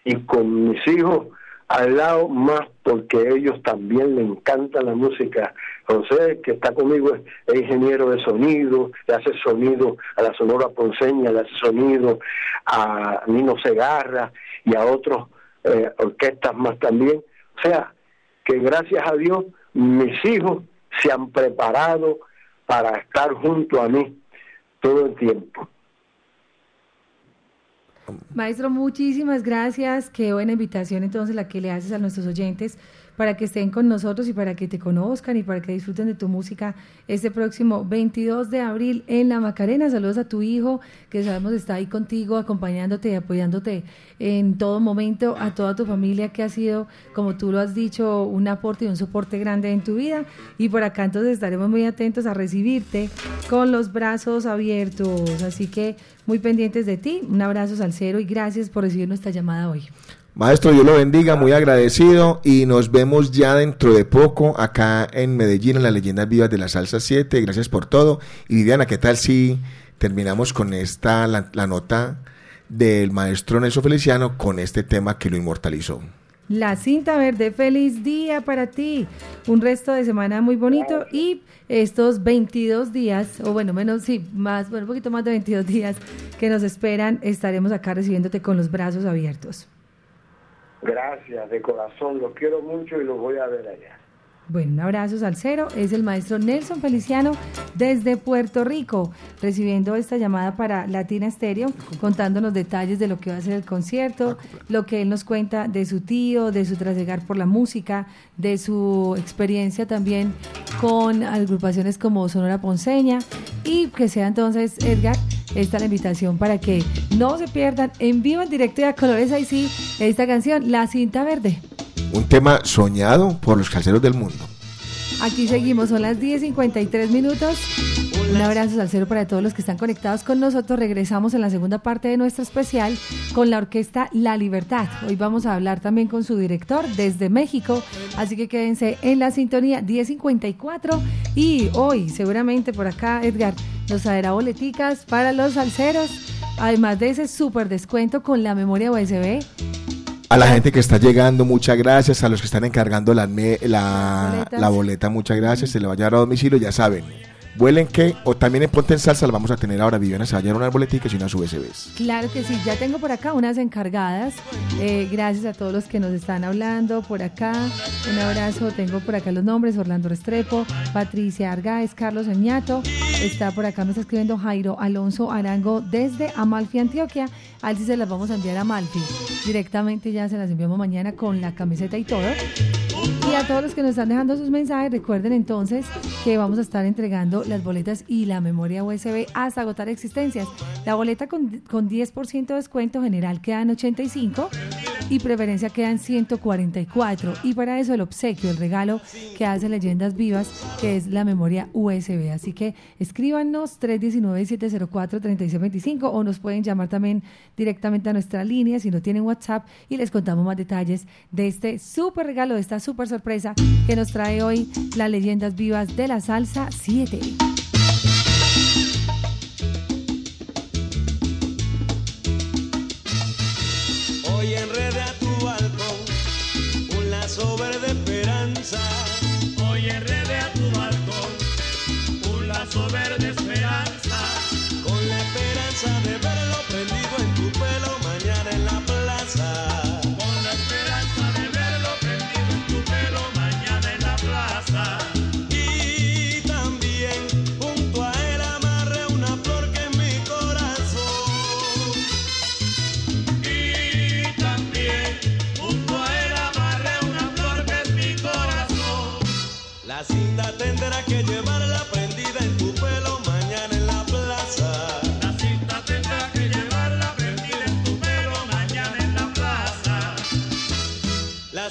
Y con mis hijos al lado más porque ellos también le encanta la música. José, que está conmigo, es, ingeniero de sonido, le hace sonido a la Sonora Ponceña, le hace sonido a Nino Segarra y a otros eh, orquestas más también. O sea, que gracias a Dios mis hijos se han preparado para estar junto a mí todo el tiempo. Maestro, muchísimas gracias. Qué buena invitación entonces la que le haces a nuestros oyentes para que estén con nosotros y para que te conozcan y para que disfruten de tu música este próximo 22 de abril en La Macarena. Saludos a tu hijo, que sabemos está ahí contigo, acompañándote y apoyándote en todo momento, a toda tu familia que ha sido, como tú lo has dicho, un aporte y un soporte grande en tu vida. Y por acá entonces estaremos muy atentos a recibirte con los brazos abiertos. Así que muy pendientes de ti. Un abrazo salcero y gracias por recibir nuestra llamada hoy. Maestro, Dios lo bendiga, muy agradecido y nos vemos ya dentro de poco acá en Medellín en las leyendas vivas de la salsa 7. Gracias por todo. Y Viviana, ¿qué tal si terminamos con esta, la, la nota del maestro Nelson Feliciano con este tema que lo inmortalizó? La cinta verde, feliz día para ti. Un resto de semana muy bonito y estos 22 días, o bueno, menos, sí, más, bueno, un poquito más de 22 días que nos esperan, estaremos acá recibiéndote con los brazos abiertos. Gracias, de corazón, los quiero mucho y los voy a ver allá. Bueno, un abrazo salsero. Es el maestro Nelson Feliciano desde Puerto Rico, recibiendo esta llamada para Latina Stereo, contándonos detalles de lo que va a ser el concierto, lo que él nos cuenta de su tío, de su trasegar por la música, de su experiencia también con agrupaciones como Sonora Ponceña y que sea entonces, Edgar, esta la invitación para que no se pierdan en vivo, en directo y a colores ahí sí esta canción, La Cinta Verde. Un tema soñado por los calceros del mundo. Aquí seguimos, son las 10.53 minutos. Un abrazo al cero para todos los que están conectados con nosotros. Regresamos en la segunda parte de nuestro especial con la orquesta La Libertad. Hoy vamos a hablar también con su director desde México, así que quédense en la sintonía 10.54 y hoy seguramente por acá Edgar nos traerá boleticas para los salseros, además de ese súper descuento con la memoria USB a la gente que está llegando, muchas gracias. A los que están encargando la, la, la boleta, muchas gracias. Se le va a llevar a domicilio, ya saben. Vuelen que, o también en Ponte en Salsa, la vamos a tener ahora. Viviana se va a llevar unas boleticas y unas USBs. Claro que sí, ya tengo por acá unas encargadas. Eh, gracias a todos los que nos están hablando por acá. Un abrazo, tengo por acá los nombres: Orlando Restrepo, Patricia Argáez, Carlos Oñato. Está por acá, me está escribiendo Jairo Alonso Arango desde Amalfi, Antioquia. Al si se las vamos a enviar a Amalfi. Directamente ya se las enviamos mañana con la camiseta y todo. Y a todos los que nos están dejando sus mensajes, recuerden entonces que vamos a estar entregando las boletas y la memoria USB hasta agotar existencias. La boleta con, con 10% de descuento general queda en 85 y preferencia quedan 144. Y para eso el obsequio, el regalo que hace Leyendas Vivas, que es la memoria USB. Así que escríbanos 319-704-3625 o nos pueden llamar también directamente a nuestra línea si no tienen WhatsApp y les contamos más detalles de este súper regalo, de esta súper sorpresa que nos trae hoy las Leyendas Vivas de la Salsa 7. Hoy enrede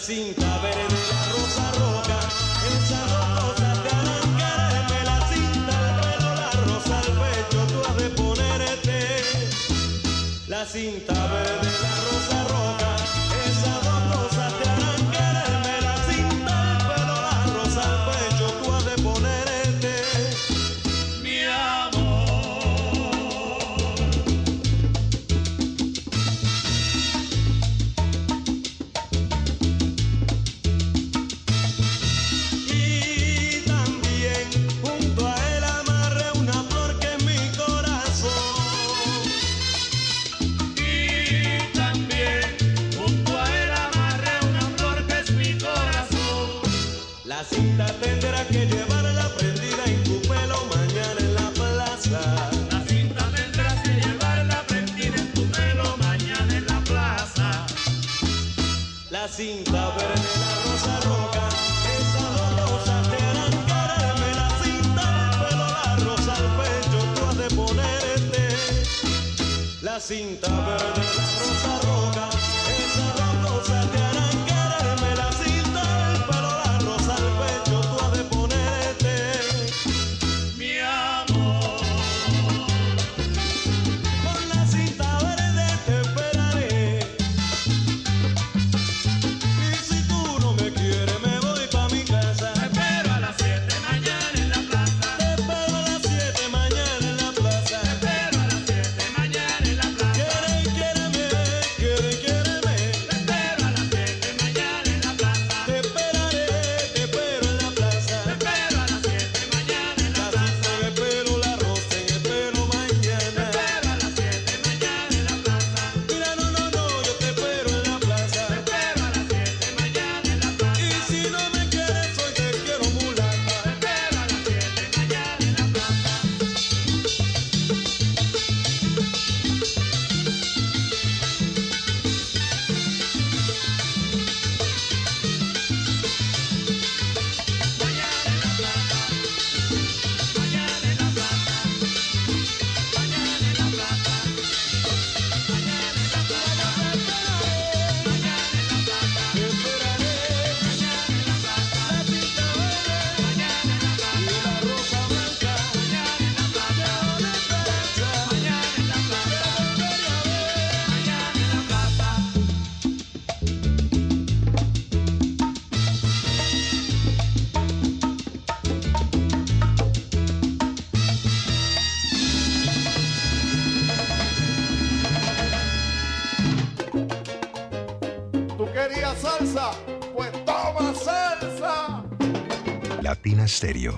cinta La cinta tendrá que llevarla prendida en tu pelo mañana en la plaza. La cinta tendrás que llevarla prendida en tu pelo mañana en la plaza. La cinta verde, la rosa roja, esas dos te. La cinta al pelo, la al pecho, tú has de ponerte. La cinta verde, la rosa roja, tú.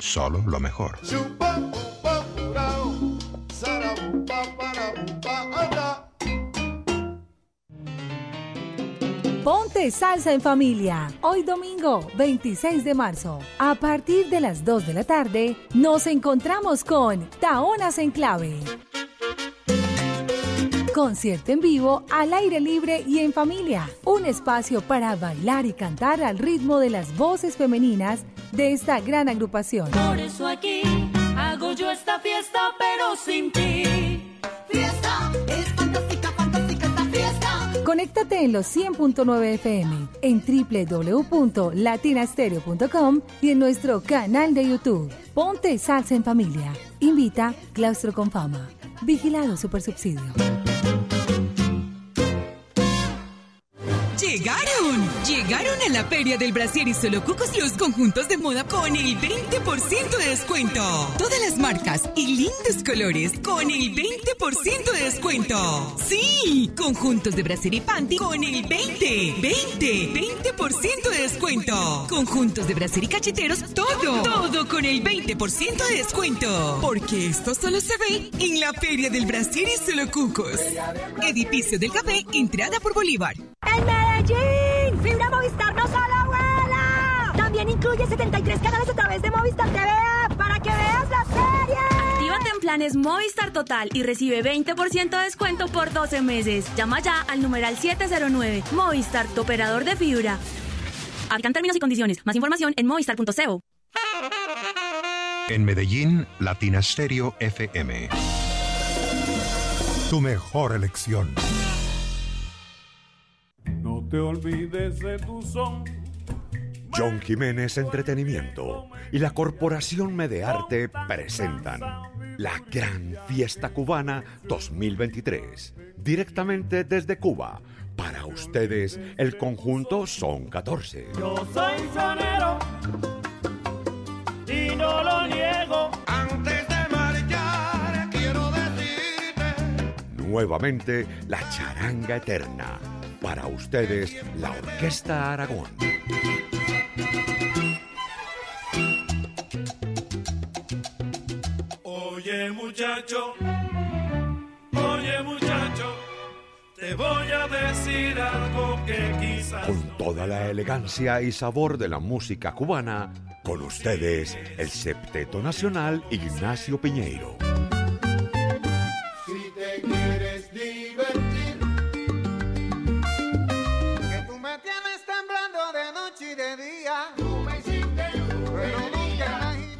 Solo lo mejor. Ponte salsa en familia. Hoy domingo 26 de marzo. A partir de las 2 de la tarde nos encontramos con Taonas en Clave. Concierto en vivo, al aire libre y en familia. Un espacio para bailar y cantar al ritmo de las voces femeninas de esta gran agrupación. Por eso aquí hago yo esta fiesta, pero sin ti. Fiesta, es fantástica, fantástica esta fiesta. Conéctate en los 100.9 FM, en www.latinastereo.com y en nuestro canal de YouTube. Ponte salsa en familia. Invita Claustro con Fama. Vigilado Supersubsidio. Llegaron, llegaron a la Feria del Brasier y Solo Cucos los conjuntos de moda con el 20% de descuento. Todas las marcas y lindos colores con el 20% de descuento. Sí, conjuntos de brasier y panty con el 20, 20, 20% de descuento. Conjuntos de brasier y cacheteros, todo, todo con el 20% de descuento. Porque esto solo se ve en la Feria del Brasier y Solo Cucos. Edificio del Café, entrada por Bolívar. ¡En Medellín! ¡Fibra Movistar no solo vuela! También incluye 73 canales a través de Movistar TV para que veas la serie. Actívate en planes Movistar Total y recibe 20% de descuento por 12 meses. Llama ya al numeral 709. Movistar, tu operador de fibra. Aplican términos y condiciones. Más información en movistar.co. En Medellín, Latina Stereo FM. Tu mejor elección. No te olvides de tu son. John Jiménez Entretenimiento y la Corporación Medearte presentan la Gran Fiesta Cubana 2023. Directamente desde Cuba. Para ustedes, el conjunto son 14. Yo soy sonero y no lo niego. Antes de marchar, quiero decirte. Nuevamente, la charanga eterna. Para ustedes, la Orquesta Aragón. Oye muchacho, oye muchacho, te voy a decir algo que quizás... Con toda la elegancia y sabor de la música cubana, con ustedes, el septeto nacional Ignacio Piñeiro.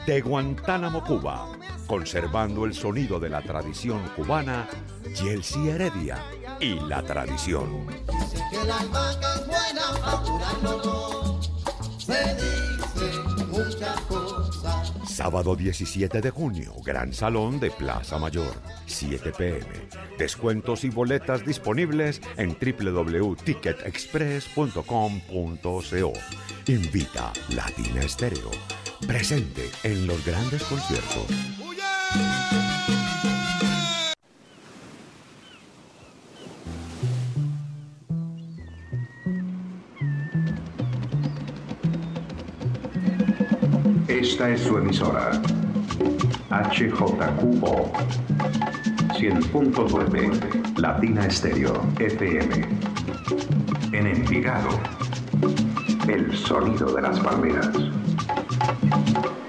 De Guantánamo, Cuba, conservando el sonido de la tradición cubana, Yelsi Heredia y la tradición. Sábado 17 de junio, Gran Salón de Plaza Mayor, 7 pm. Descuentos y boletas disponibles en www.ticketexpress.com.co. Invita Latina Estéreo. Presente en los grandes conciertos. Esta es su emisora. HJQO 100.9 Latina Estéreo FM. En Envigado. El sonido de las palmeras. Oye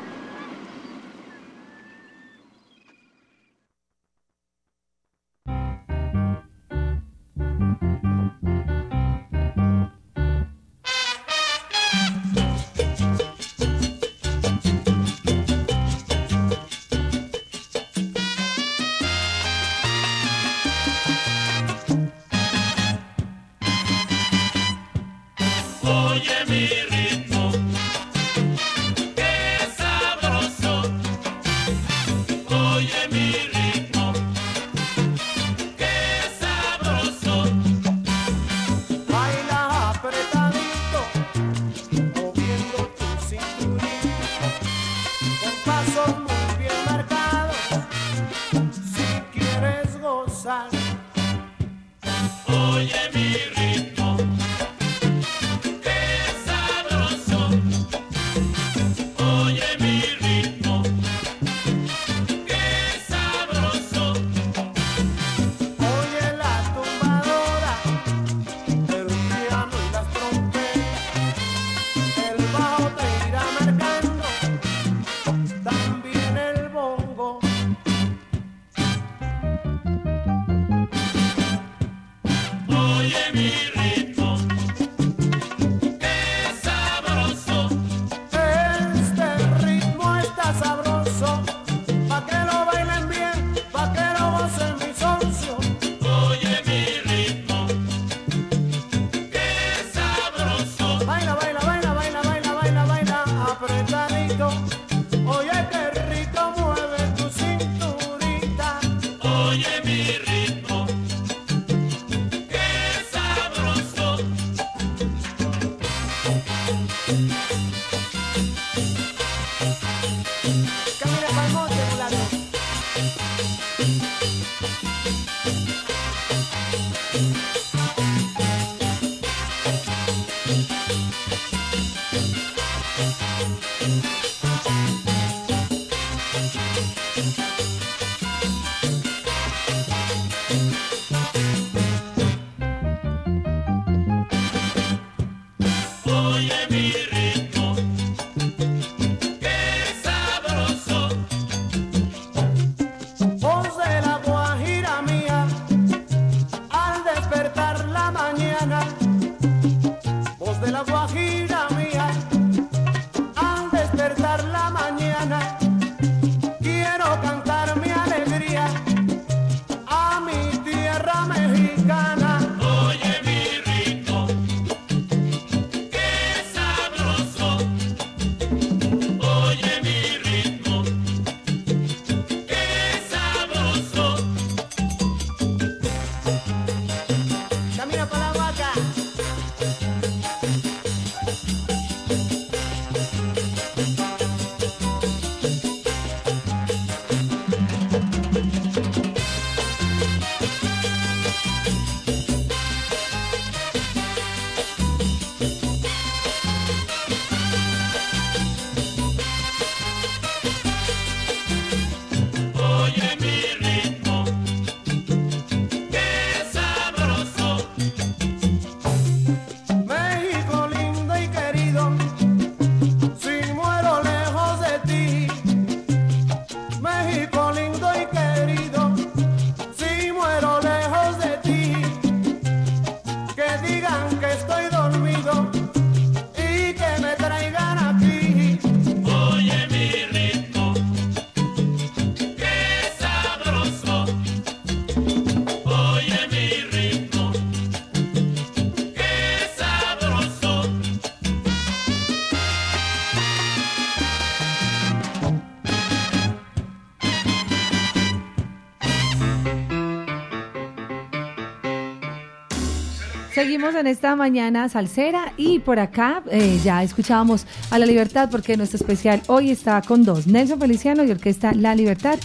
Seguimos en esta mañana salsera y por acá eh, ya escuchábamos a La Libertad porque nuestro especial hoy está con dos, Nelson Feliciano y Orquesta La Libertad,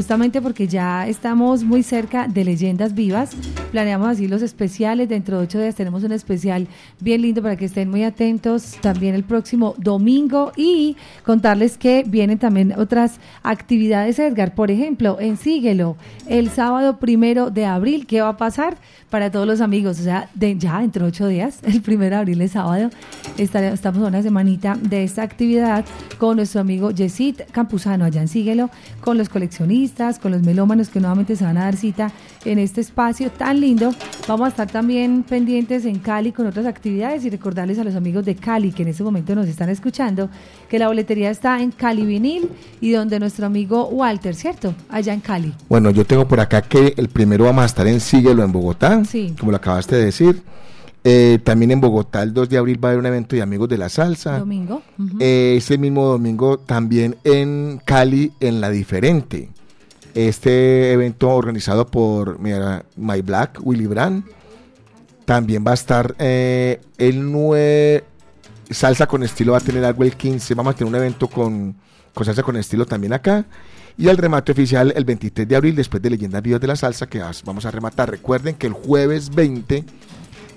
justamente porque ya estamos muy cerca de Leyendas Vivas. Planeamos así los especiales, dentro de ocho días tenemos un especial bien lindo para que estén muy atentos también el próximo domingo y contarles que vienen también otras actividades, Edgar. Por ejemplo, en Síguelo, el sábado primero de abril, ¿qué va a pasar? Para todos los amigos, o sea, de, ya dentro de ocho días, [LAUGHS] el primero de abril es sábado, estaré- estamos una semanita de esta actividad con nuestro amigo Yesid Campuzano, allá en Síguelo, con los coleccionistas, con los melómanos que nuevamente se van a dar cita en este espacio tan lindo. Vamos a estar también pendientes en Cali con otras actividades y recordarles a los amigos de Cali que en este momento nos están escuchando que la boletería está en Cali Vinil y donde nuestro amigo Walter, ¿cierto? Allá en Cali. Bueno, yo tengo por acá que el primero vamos a estar en Síguelo en Bogotá, Sí. como lo acabaste de decir. Eh, también en Bogotá el 2 de abril va a haber un evento de Amigos de la Salsa. Domingo. Eh, ese mismo domingo también en Cali, en La Diferente. Este evento organizado por mira, My Black, Willy Brand. También va a estar eh, el 9. Salsa con estilo va a tener algo el 15. Vamos a tener un evento con, salsa con estilo también acá. Y el remate oficial el 23 de abril, después de Leyendas Vivas de la Salsa, que vamos a rematar. Recuerden que el jueves 20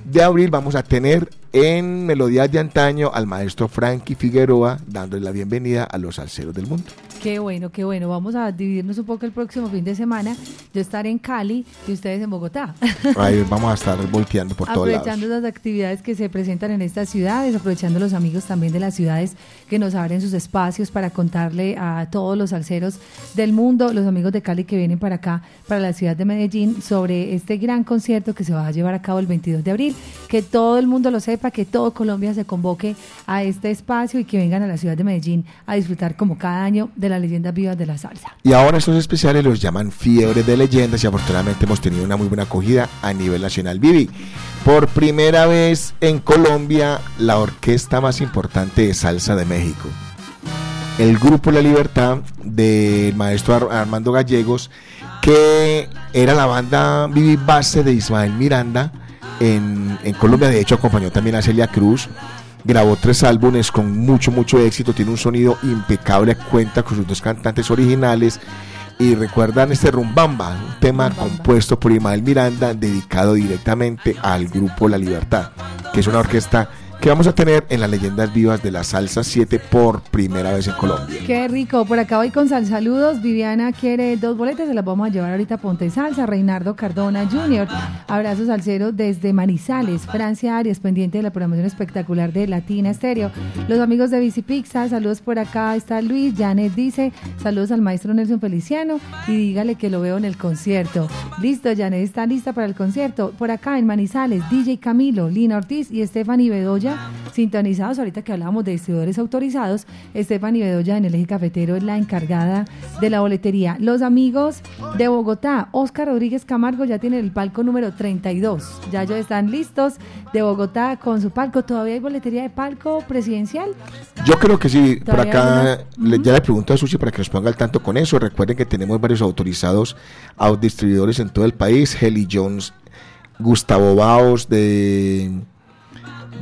de abril vamos a tener en Melodías de Antaño al maestro Frankie Figueroa dándole la bienvenida a los salseros del mundo. Qué bueno, qué bueno. Vamos a dividirnos un poco el próximo fin de semana. Yo estaré en Cali y ustedes en Bogotá. Ahí vamos a estar volteando por todos lados. aprovechando las actividades que se presentan en estas ciudades, aprovechando los amigos también de las ciudades que nos abren sus espacios para contarle a todos los salseros del mundo, los amigos de Cali que vienen para acá, para la ciudad de Medellín, sobre este gran concierto que se va a llevar a cabo el 22 de abril. Que todo el mundo lo sepa, que todo Colombia se convoque a este espacio y que vengan a la ciudad de Medellín a disfrutar como cada año de las leyendas vivas de la salsa. Y ahora estos especiales los llaman Fiebre de Leyendas y afortunadamente hemos tenido una muy buena acogida a nivel nacional. Vivi, por primera vez en Colombia, la orquesta más importante de salsa de México. El grupo La Libertad del maestro Ar- Armando Gallegos, que era la banda Vivi base de Ismael Miranda en, en Colombia. De hecho, acompañó también a Celia Cruz. Grabó tres álbumes con mucho, mucho éxito. Tiene un sonido impecable. Cuenta con sus dos cantantes originales. Y recuerdan este Rumbamba, un tema compuesto por Ismael Miranda, dedicado directamente al grupo La Libertad, que es una orquesta que vamos a tener en las leyendas vivas de la salsa 7 por primera vez en Colombia. Qué rico. Por acá voy con sal saludos. Viviana quiere dos boletas, se las vamos a llevar ahorita a Ponte Salsa. Reinardo Cardona Jr. Abrazos salsero desde Manizales, Francia Arias, pendiente de la programación espectacular de Latina Estéreo. Los amigos de Bici Pizza, saludos por acá. Está Luis, Janet dice, saludos al maestro Nelson Feliciano y dígale que lo veo en el concierto. Listo, Janet está lista para el concierto. Por acá en Manizales, DJ Camilo, Lina Ortiz y Stephanie Bedoya sintonizados. Ahorita que hablábamos de distribuidores autorizados, Stephanie Bedoya en el eje cafetero es la encargada de la boletería. Los amigos de Bogotá, Oscar Rodríguez Camargo ya tienen el palco número 32. Ya ellos están listos de Bogotá con su palco. ¿Todavía hay boletería de palco presidencial? Yo creo que sí, por ¿Todavía acá le- ya le pregunto a Sushi para que nos ponga al tanto con eso. Recuerden que tenemos varios autorizados a distribuidores en todo el país. Heli Jones, Gustavo Baos de,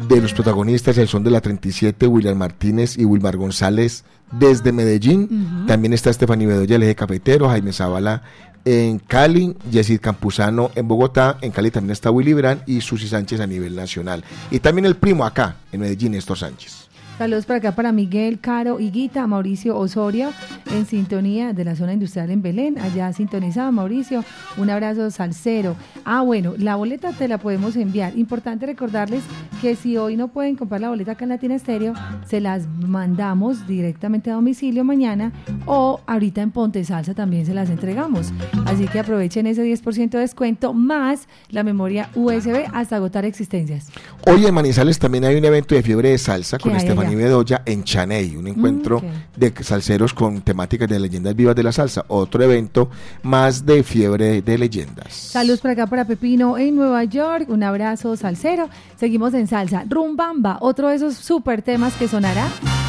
de los protagonistas, el son de la 37, William Martínez y Wilmar González desde Medellín. También está Estefany Bedoya, el eje cafetero, Jaime Zavala en Cali, Yesid Campuzano en Bogotá, en Cali también está Willy Brand y Susi Sánchez a nivel nacional. Y también el primo acá, en Medellín, Néstor Sánchez. Saludos por acá para Miguel, Caro y Guita, Mauricio Osorio, en sintonía de la zona industrial en Belén, allá sintonizado Mauricio, un abrazo salsero. Ah, bueno, la boleta te la podemos enviar. Importante recordarles que si hoy no pueden comprar la boleta acá en Latina Estéreo, se las mandamos directamente a domicilio mañana o ahorita en Ponte Salsa también se las entregamos. Así que aprovechen ese 10% de descuento más la memoria USB hasta agotar existencias. Hoy en Manizales también hay un evento de fiebre de salsa con ¿Qué allá? Bedoya en Chaney, un encuentro ok. de salseros con temáticas de leyendas vivas de la salsa. Otro evento más de fiebre de leyendas. Saludos por acá para Pepino en Nueva York. Un abrazo salsero. Seguimos en salsa. Rumbamba, otro de esos super temas que sonará.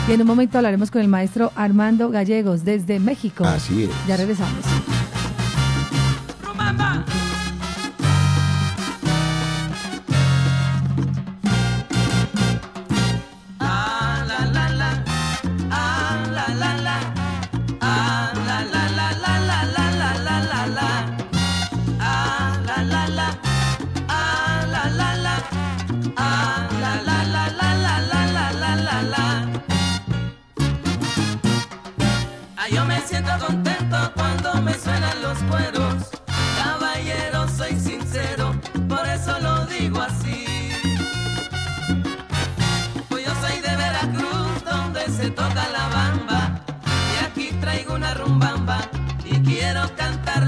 Y en un momento hablaremos con el maestro Armando Gallegos desde México. Así es. Ya regresamos. Ay,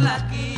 cantarla aquí.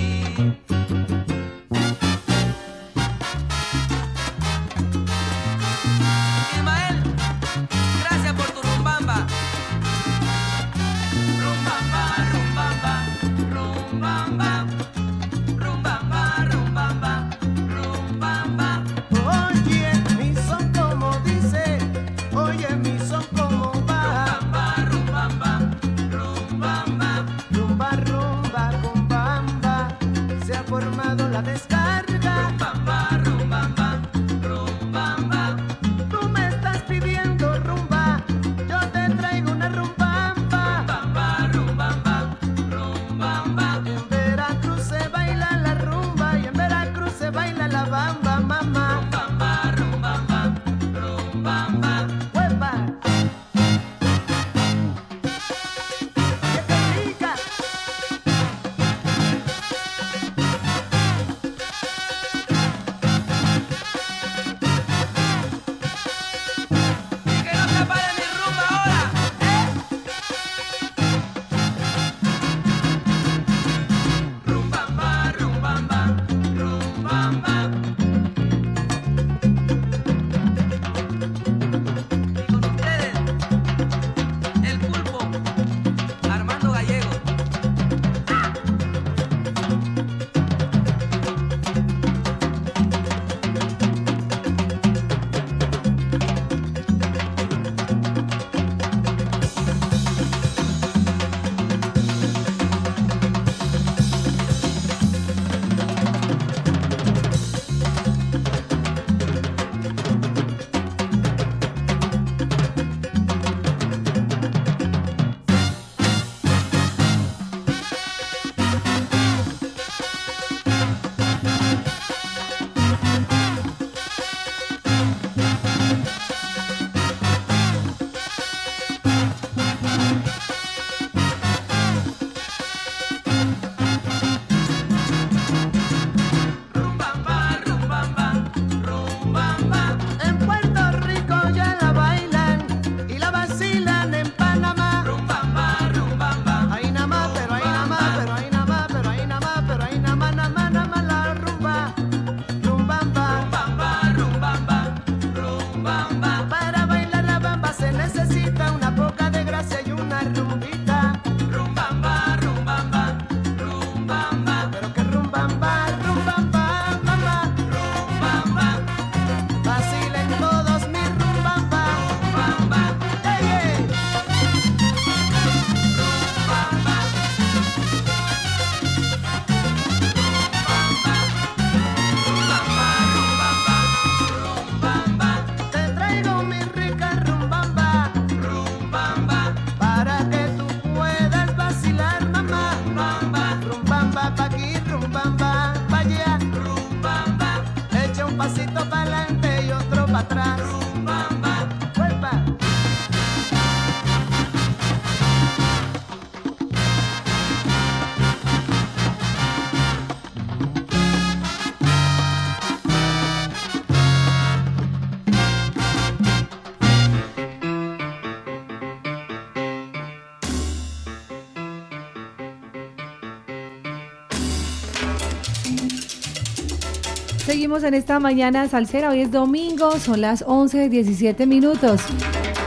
Seguimos en esta mañana salsera, hoy es domingo, son las 11, 17 minutos.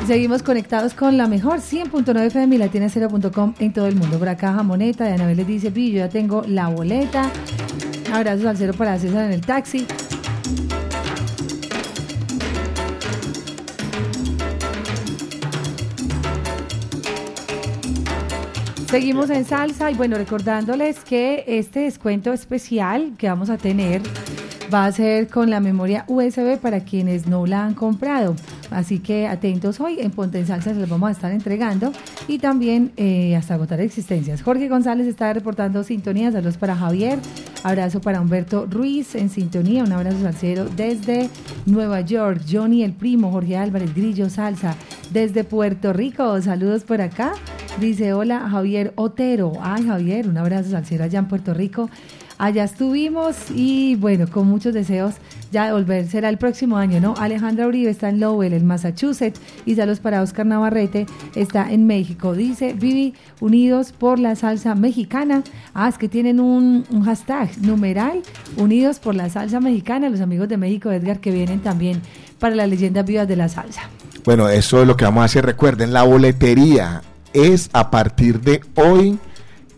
Seguimos conectados con la mejor 100.9 FM y latina0.com en todo el mundo. Por acá Jamoneta de Anabel les dice, "Pi, yo ya tengo la boleta. Abrazos al cero para César en el taxi. Seguimos en salsa y bueno, recordándoles que este descuento especial que vamos a tener va a ser con la memoria USB para quienes no la han comprado. Así que atentos hoy en Ponte en Salsa, se los vamos a estar entregando y también eh, hasta agotar existencias. Jorge González está reportando sintonía, saludos para Javier, abrazo para Humberto Ruiz en sintonía, un abrazo salsero desde Nueva York, Johnny el primo, Jorge Álvarez Grillo Salsa, desde Puerto Rico, saludos por acá. Dice, hola Javier Otero. Ay Javier, un abrazo salsero allá en Puerto Rico. Allá estuvimos y bueno, con muchos deseos ya de volver. Será el próximo año, ¿no? Alejandra Uribe está en Lowell, en Massachusetts. Y saludos para Oscar Navarrete, está en México. Dice, Vivi, unidos por la salsa mexicana. Ah, es que tienen un, un hashtag, numeral, unidos por la salsa mexicana. Los amigos de México, Edgar, que vienen también para las leyendas vivas de la salsa. Bueno, eso es lo que vamos a hacer. Recuerden, la boletería es a partir de hoy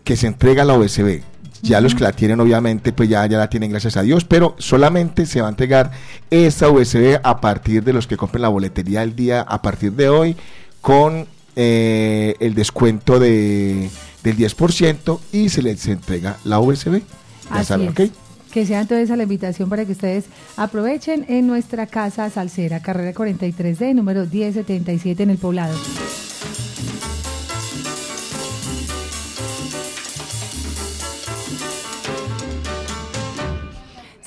que se entrega la OSB. Ya los que la tienen, obviamente, pues ya, ya la tienen, gracias a Dios, pero solamente se va a entregar esta USB a partir de los que compren la boletería el día a parir de hoy, con eh, el descuento de, del 10% y se les entrega la USB. Ya Así saben, es. ¿ok? Que sea entonces la invitación para que ustedes aprovechen en nuestra casa salsera, carrera 43D, número 1077 en el poblado.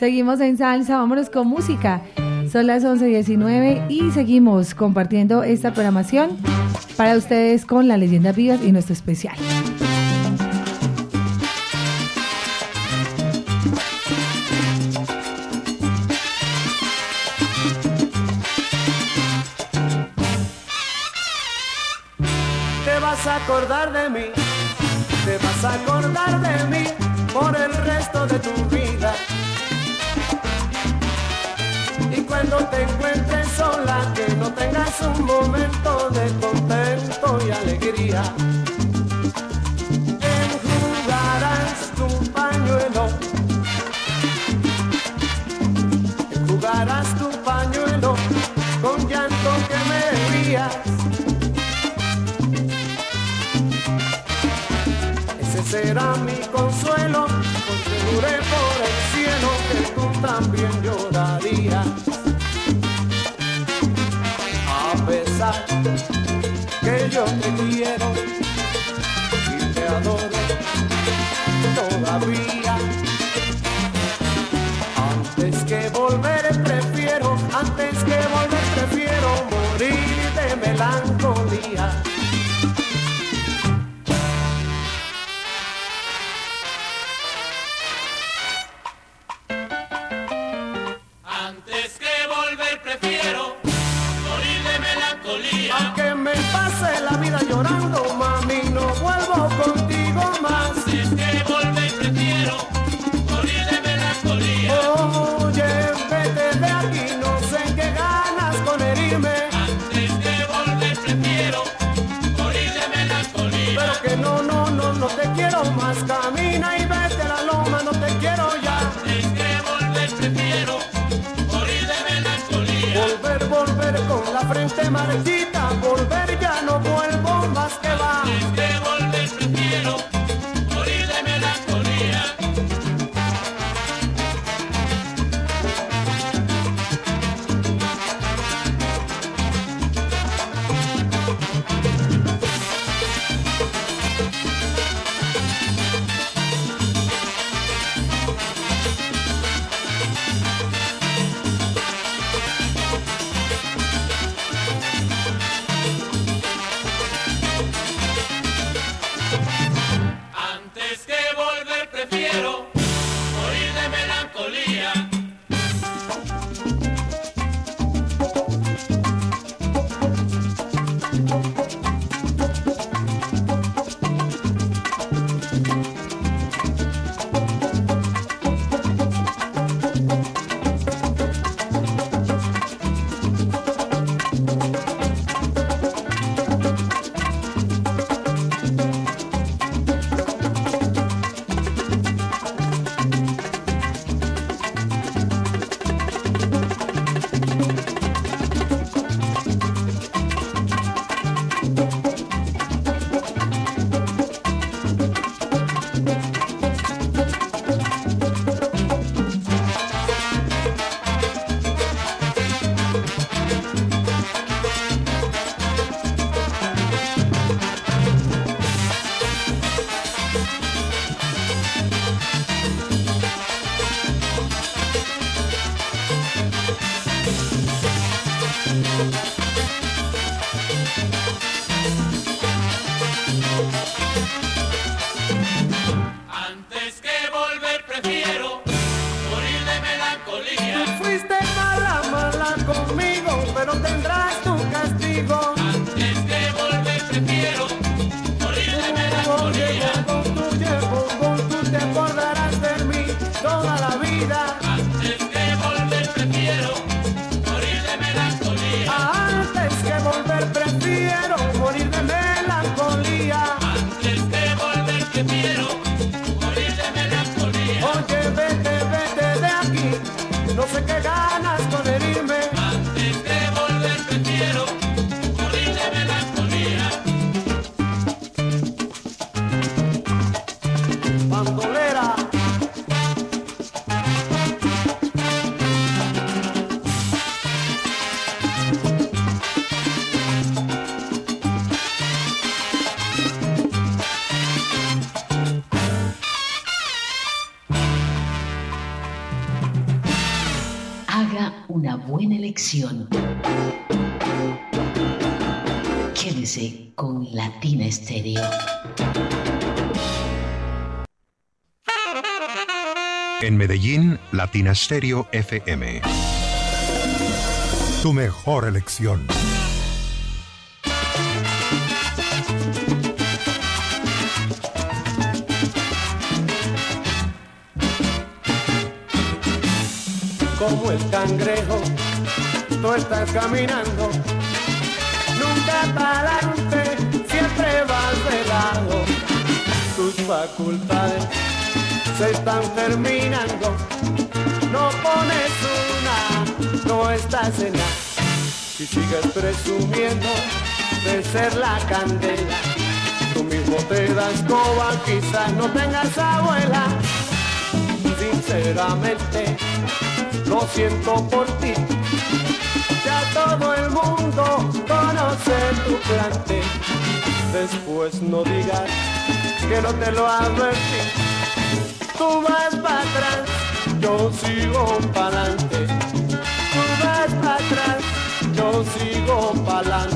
Seguimos en salsa, vámonos con música. Son las 11.19 y seguimos compartiendo esta programación para ustedes con las leyendas vivas y nuestro especial. Te vas a acordar de mí, te vas a acordar de mí por el resto de tu vida. Tengas un momento de contento y alegría. Enjugarás tu pañuelo, enjugarás tu pañuelo con llanto que me rías. Ese será mi consuelo, porque por el cielo que tú también llorarías. Que yo te quiero frente marchita, volver Medellín, Latina Stereo FM. Tu mejor elección. como el cangrejo, tú estás caminando, nunca adelante, siempre vas de lado. Tus facultades se están terminando, no pones una, no estás en nada. Si sigues presumiendo de ser la candela, tú mismo te das coba, quizás no tengas abuela. Sinceramente, lo siento por ti. Ya todo el mundo conoce tu plante. Después no digas que no te lo advertí. Tú vas para atrás, yo sigo para adelante. Tú vas para atrás, yo sigo para adelante.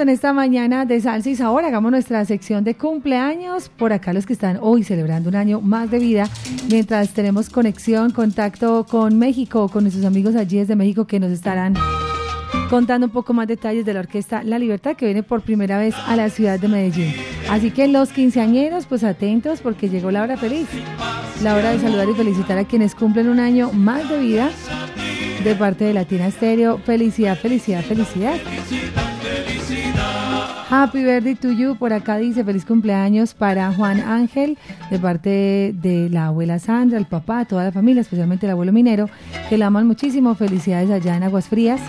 En esta mañana de salsa y sabor. Hagamos nuestra sección de cumpleaños. Por acá los que están hoy celebrando un año más de vida, mientras tenemos conexión, contacto con México, con nuestros amigos allí desde México que nos estarán contando un poco más detalles de la orquesta La Libertad que viene por primera vez a la ciudad de Medellín. Así que los quinceañeros, pues atentos porque llegó la hora feliz. La hora de saludar y felicitar a quienes cumplen un año más de vida de parte de Latina Estéreo. Felicidad, felicidad, felicidad. Happy birthday to you. Por acá dice feliz cumpleaños para Juan Ángel, de parte de la abuela Sandra, el papá, toda la familia, especialmente el abuelo minero, que la aman muchísimo. Felicidades allá en Aguas Frías.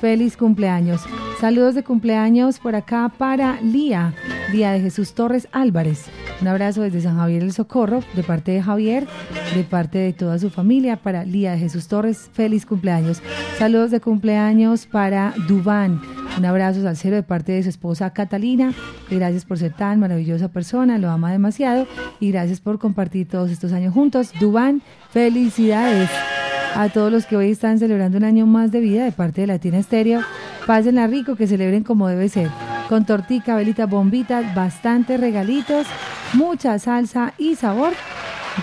Feliz cumpleaños. Saludos de cumpleaños por acá para Lía, Lía de Jesús Torres Álvarez. Un abrazo desde San Javier del Socorro, de parte de Javier, de parte de toda su familia, para Lía de Jesús Torres. Feliz cumpleaños. Saludos de cumpleaños para Dubán. Un abrazo salsero de parte de su esposa Catalina. Gracias por ser tan maravillosa persona, lo ama demasiado. Y gracias por compartir todos estos años juntos. Dubán, felicidades a todos los que hoy están celebrando un año más de vida de parte de Latina Estéreo. Pásenla rico, que celebren como debe ser. Con tortica, velitas, bombitas, bastantes regalitos, mucha salsa y sabor.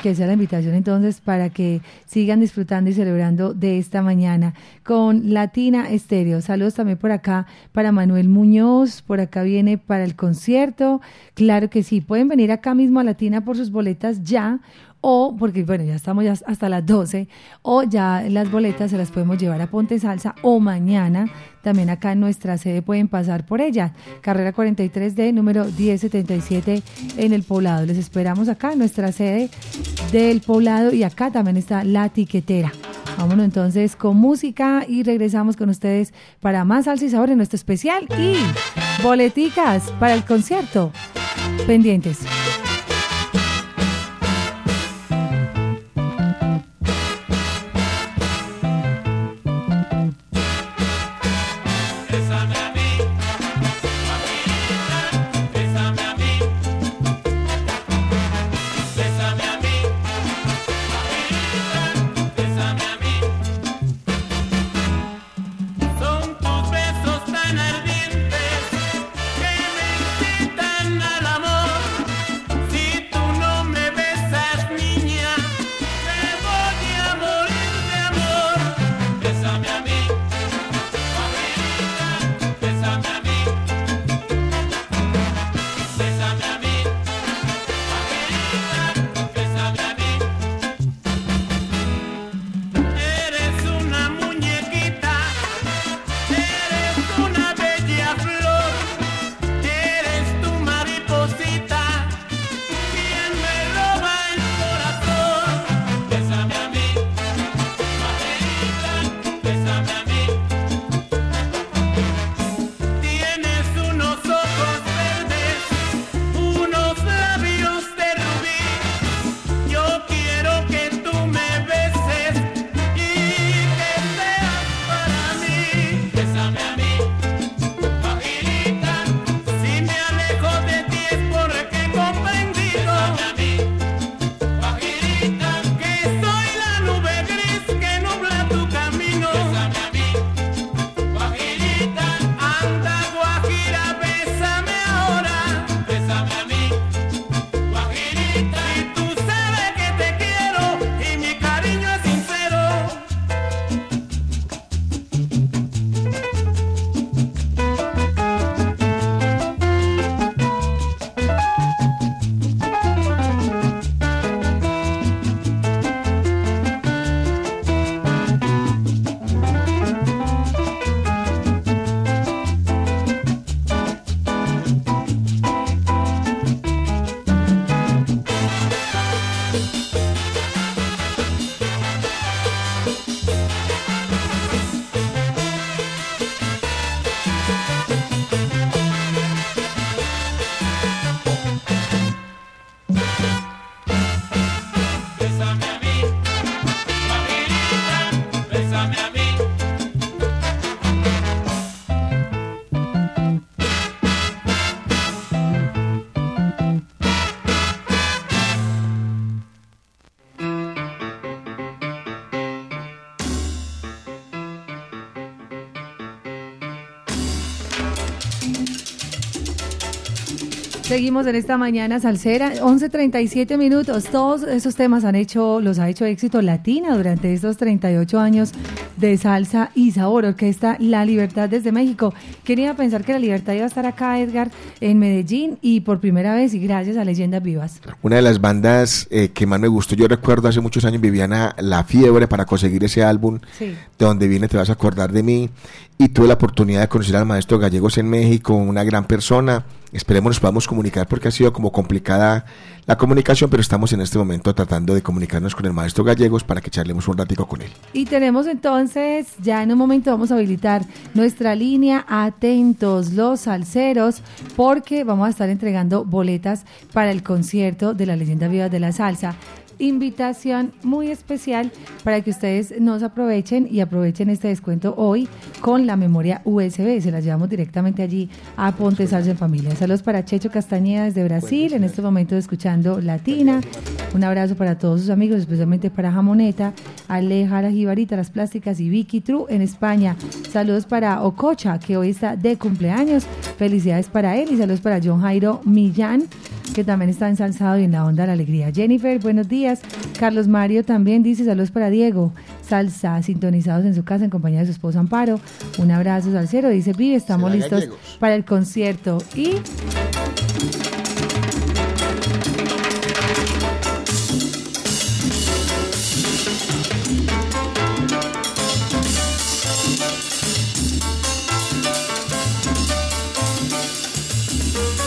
Que sea la invitación entonces para que sigan disfrutando y celebrando de esta mañana con Latina Estéreo. Saludos también por acá para Manuel Muñoz, por acá viene para el concierto. Claro que sí, pueden venir acá mismo a Latina por sus boletas ya o porque bueno, ya estamos ya hasta las 12, o ya las boletas se las podemos llevar a Ponte Salsa o mañana también acá en nuestra sede pueden pasar por ella. Carrera 43D, número 1077 en el poblado. Les esperamos acá en nuestra sede del poblado y acá también está la tiquetera. Vámonos entonces con música y regresamos con ustedes para más salsa y sabor en nuestro especial y boleticas para el concierto. Pendientes. Seguimos en esta mañana salsera, 11.37 minutos. Todos esos temas han hecho, los ha hecho éxito Latina durante estos 38 años de salsa y sabor. Orquesta La Libertad desde México. Quería pensar que La Libertad iba a estar acá, Edgar, en Medellín y por primera vez y gracias a Leyendas Vivas. Una de las bandas eh, que más me gustó, yo recuerdo hace muchos años Viviana La Fiebre para conseguir ese álbum Sí. de donde viene Te vas a acordar de mí y tuve la oportunidad de conocer al maestro Gallegos en México, una gran persona. Esperemos nos podamos comunicar porque ha sido como complicada la comunicación, pero estamos en este momento tratando de comunicarnos con el maestro Gallegos para que charlemos un ratico con él. Y tenemos entonces, ya en un momento vamos a habilitar nuestra línea Atentos los Salseros, porque vamos a estar entregando boletas para el concierto de la leyenda viva de la salsa. Invitación muy especial para que ustedes nos aprovechen y aprovechen este descuento hoy con la memoria USB. Se la llevamos directamente allí a Ponte Salsa en Familia. Saludos para Checho Castañeda desde Brasil, en este momento escuchando Latina. Un abrazo para todos sus amigos, especialmente para Jamoneta, Alejara Jibarita, Las Plásticas y Vicky True en España. Saludos para Ococha, que hoy está de cumpleaños. Felicidades para él y saludos para John Jairo Millán, que también está ensalzado y en la onda de la alegría. Jennifer, buenos días. Carlos Mario también dice saludos para Diego. Salsa, sintonizados en su casa en compañía de su esposa Amparo. Un abrazo salsero, dice Vive, estamos listos Gallegos. para el concierto. Y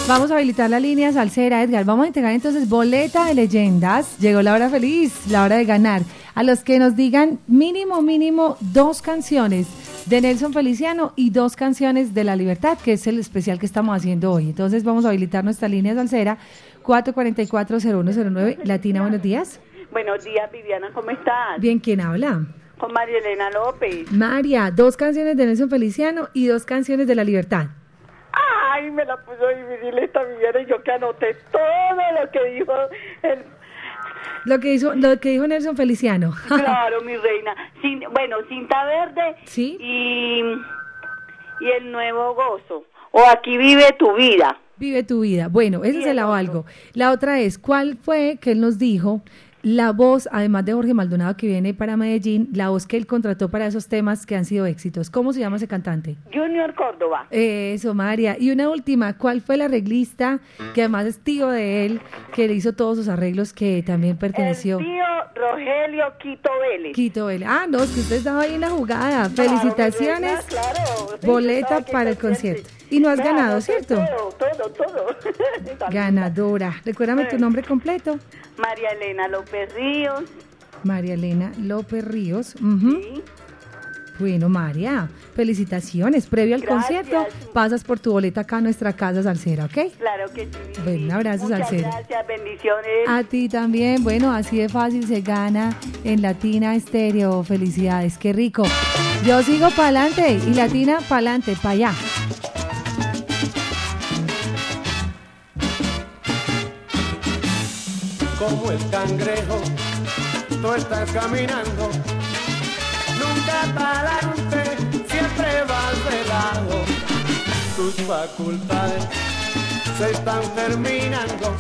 Vamos a habilitar la línea salsera, Edgar. Vamos a entregar entonces boleta de leyendas. Llegó la hora feliz, la hora de ganar. A los que nos digan mínimo, mínimo dos canciones de Nelson Feliciano y dos canciones de La Libertad, que es el especial que estamos haciendo hoy. Entonces vamos a habilitar nuestra línea salsera 444-0109. Latina, buenos días. Buenos días, Viviana, ¿cómo estás? Bien, ¿quién habla? Con María Elena López. María, dos canciones de Nelson Feliciano y dos canciones de La Libertad. Ay, me la puso difícil esta Viviana y yo que anoté todo lo que dijo el... Lo que, hizo, lo que dijo Nelson Feliciano. [LAUGHS] Claro, mi reina. Bueno, Cinta Verde ¿Sí? y, y El Nuevo Gozo. O Aquí Vive Tu Vida. Vive tu vida. Bueno, ese se la valgo. La otra es, ¿cuál fue que él nos dijo? La voz, además de Jorge Maldonado que viene para Medellín, la voz que él contrató para esos temas que han sido éxitos. ¿Cómo se llama ese cantante? Junior Córdoba. Eso, María. Y una última, ¿cuál fue el arreglista que además es tío de él, que le hizo todos sus arreglos que también perteneció? El tío Rogelio Quito Vélez. Quito Vélez. Ah, no, es que usted estaba ahí en la jugada. Felicitaciones. Claro, sí, yo Boleta para el concierto. Y no has Claro, ganado, sí, ¿cierto? Todo, todo, todo. [LAUGHS] Ganadora. Recuérdame tu nombre completo. María Elena López Ríos. María Elena López Ríos. Ujú. Bueno, María, felicitaciones. Previo al Gracias. concierto, pasas por tu boleta acá a nuestra casa salsera, ¿ok? Claro que sí. Bueno, un abrazo Muchas gracias, bendiciones. A ti también, bueno, así de fácil se gana en Latina Estéreo. Felicidades, qué rico. Yo sigo para adelante y Latina para adelante, para allá. Como el cangrejo, tú estás caminando, nunca para adelante, siempre vas de lado. Tus facultades se están terminando,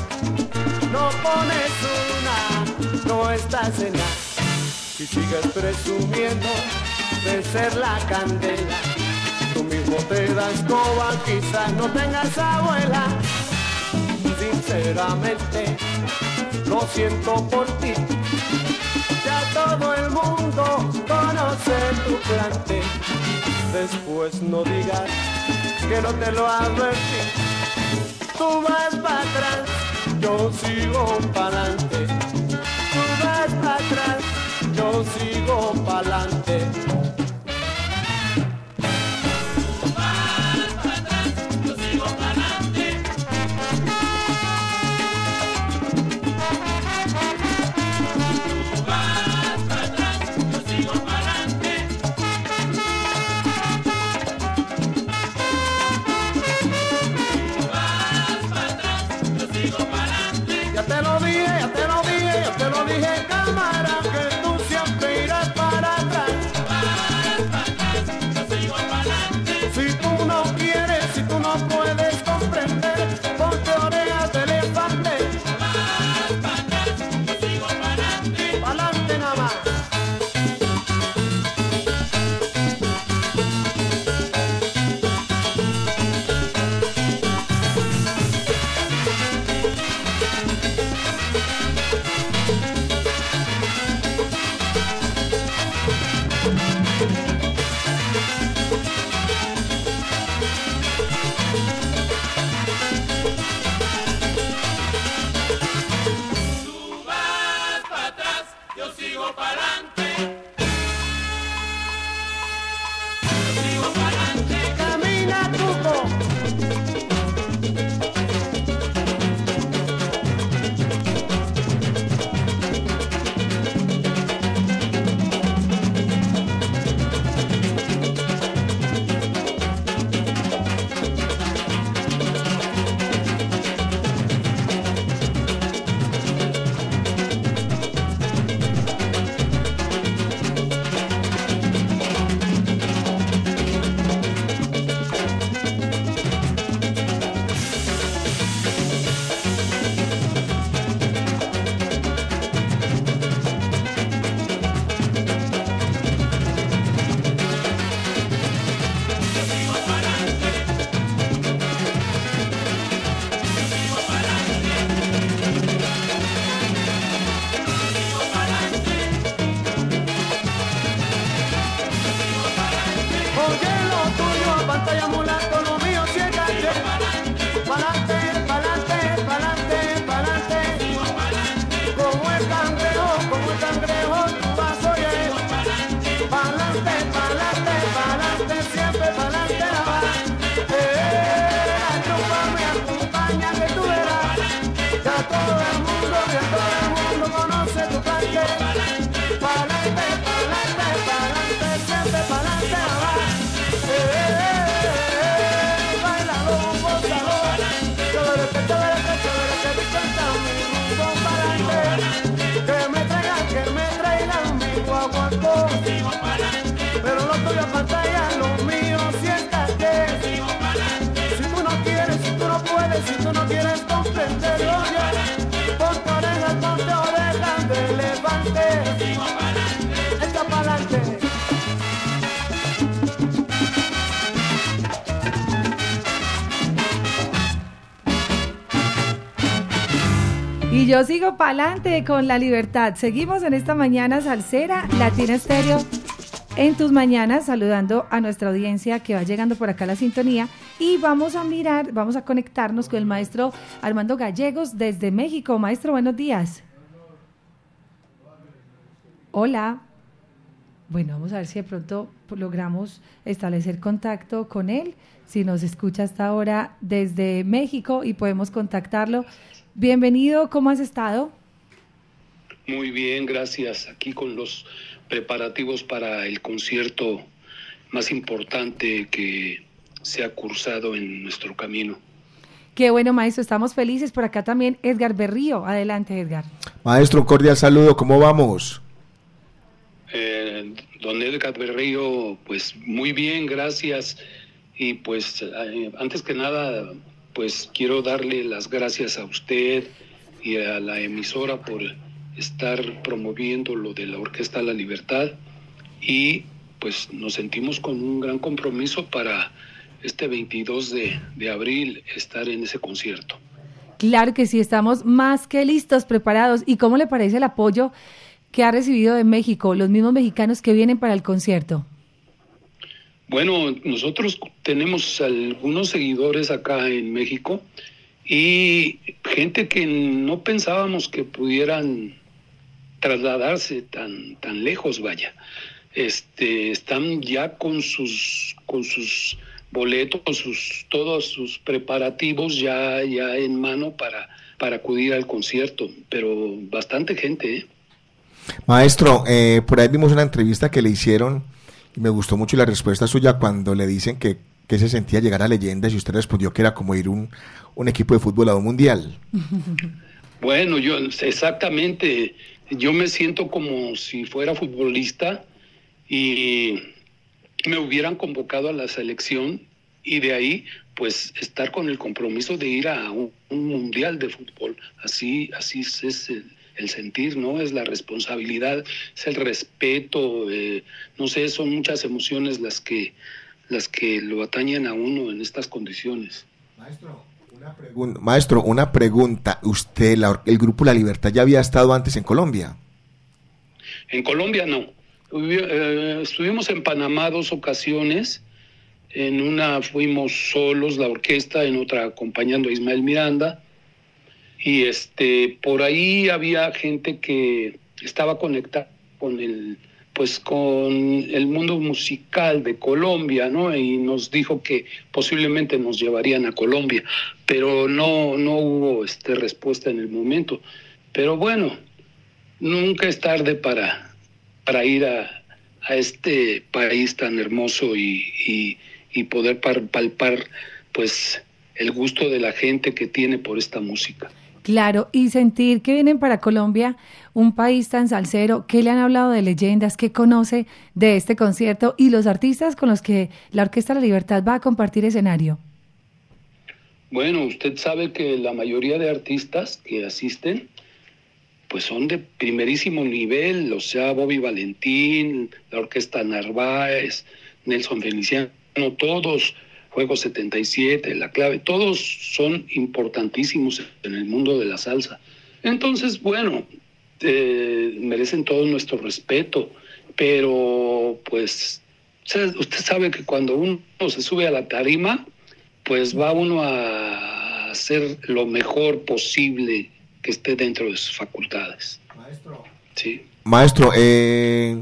no pones una, no estás en nada. Si sigues presumiendo de ser la candela, tú mismo te das coba, quizás no tengas abuela. Sinceramente, lo siento por ti. Ya todo el mundo conoce tu plante. Después no digas que no te lo advertí. Tú vas para atrás, yo sigo para adelante. Tú vas para atrás, yo sigo para adelante. Yo sigo para adelante con la libertad. Seguimos en esta mañana salsera, Latina Estéreo. En tus mañanas, saludando a nuestra audiencia que va llegando por acá a la sintonía. Y vamos a mirar, vamos a conectarnos con el maestro Armando Gallegos desde México. Maestro, buenos días. Hola. Bueno, vamos a ver si de pronto logramos establecer contacto con él, si nos escucha hasta ahora desde México y podemos contactarlo. Bienvenido, ¿cómo has estado? Muy bien, gracias. Aquí con los preparativos para el concierto más importante que se ha cursado en nuestro camino. Qué bueno, maestro, estamos felices. Por acá también Edgar Berrío. Adelante, Edgar. Maestro, cordial saludo, ¿cómo vamos? Eh, don Edgar Berrío, pues muy bien, gracias. Y pues eh, antes que nada, pues quiero darle las gracias a usted y a la emisora por estar promoviendo lo de la Orquesta La Libertad y pues nos sentimos con un gran compromiso para este 22 de, de abril estar en ese concierto. Claro que sí, estamos más que listos, preparados. ¿Y cómo le parece el apoyo que ha recibido de México, los mismos mexicanos que vienen para el concierto? Bueno, nosotros tenemos algunos seguidores acá en México y gente que no pensábamos que pudieran trasladarse tan tan lejos, vaya. Este, están ya con sus con sus boletos, sus todos sus preparativos ya ya en mano para para acudir al concierto, pero bastante gente, ¿eh? Maestro, eh, por ahí vimos una entrevista que le hicieron me gustó mucho la respuesta suya cuando le dicen que, que se sentía llegar a leyendas y usted respondió que era como ir un, un equipo de fútbol a un mundial. [LAUGHS] Bueno, yo exactamente, yo me siento como si fuera futbolista y me hubieran convocado a la selección y de ahí pues estar con el compromiso de ir a un, un mundial de fútbol. Así, así es el, el sentir, ¿no? Es la responsabilidad, es el respeto, eh, no sé, son muchas emociones las que, las que lo atañen a uno en estas condiciones. Un- Maestro, una pregunta. ¿Usted, la el grupo La Libertad, ya había estado antes en Colombia? En Colombia no. Eh, estuvimos en Panamá dos ocasiones. En una fuimos solos, la orquesta, en otra acompañando a Ismael Miranda. Y este, por ahí había gente que estaba conectada con el, pues con el mundo musical de Colombia, ¿no? Y nos dijo que posiblemente nos llevarían a Colombia, pero no, no hubo este, respuesta en el momento. Pero bueno, nunca es tarde para, para ir a, a este país tan hermoso y, y- y poder par- palpar pues el gusto de la gente que tiene por esta música. Claro, y sentir que vienen para Colombia, un país tan salsero, ¿qué le han hablado de leyendas? ¿Qué conoce de este concierto y los artistas con los que la Orquesta La Libertad va a compartir escenario? Bueno, usted sabe que la mayoría de artistas que asisten pues son de primerísimo nivel, o sea, Bobby Valentín, la Orquesta Narváez, Nelson Feliciano, todos, Juego 77, La Clave, todos son importantísimos en el mundo de la salsa. Entonces, bueno, eh, merecen todo nuestro respeto, pero pues usted sabe que cuando uno se sube a la tarima, pues va uno a hacer lo mejor posible que esté dentro de sus facultades. Sí. Maestro, eh,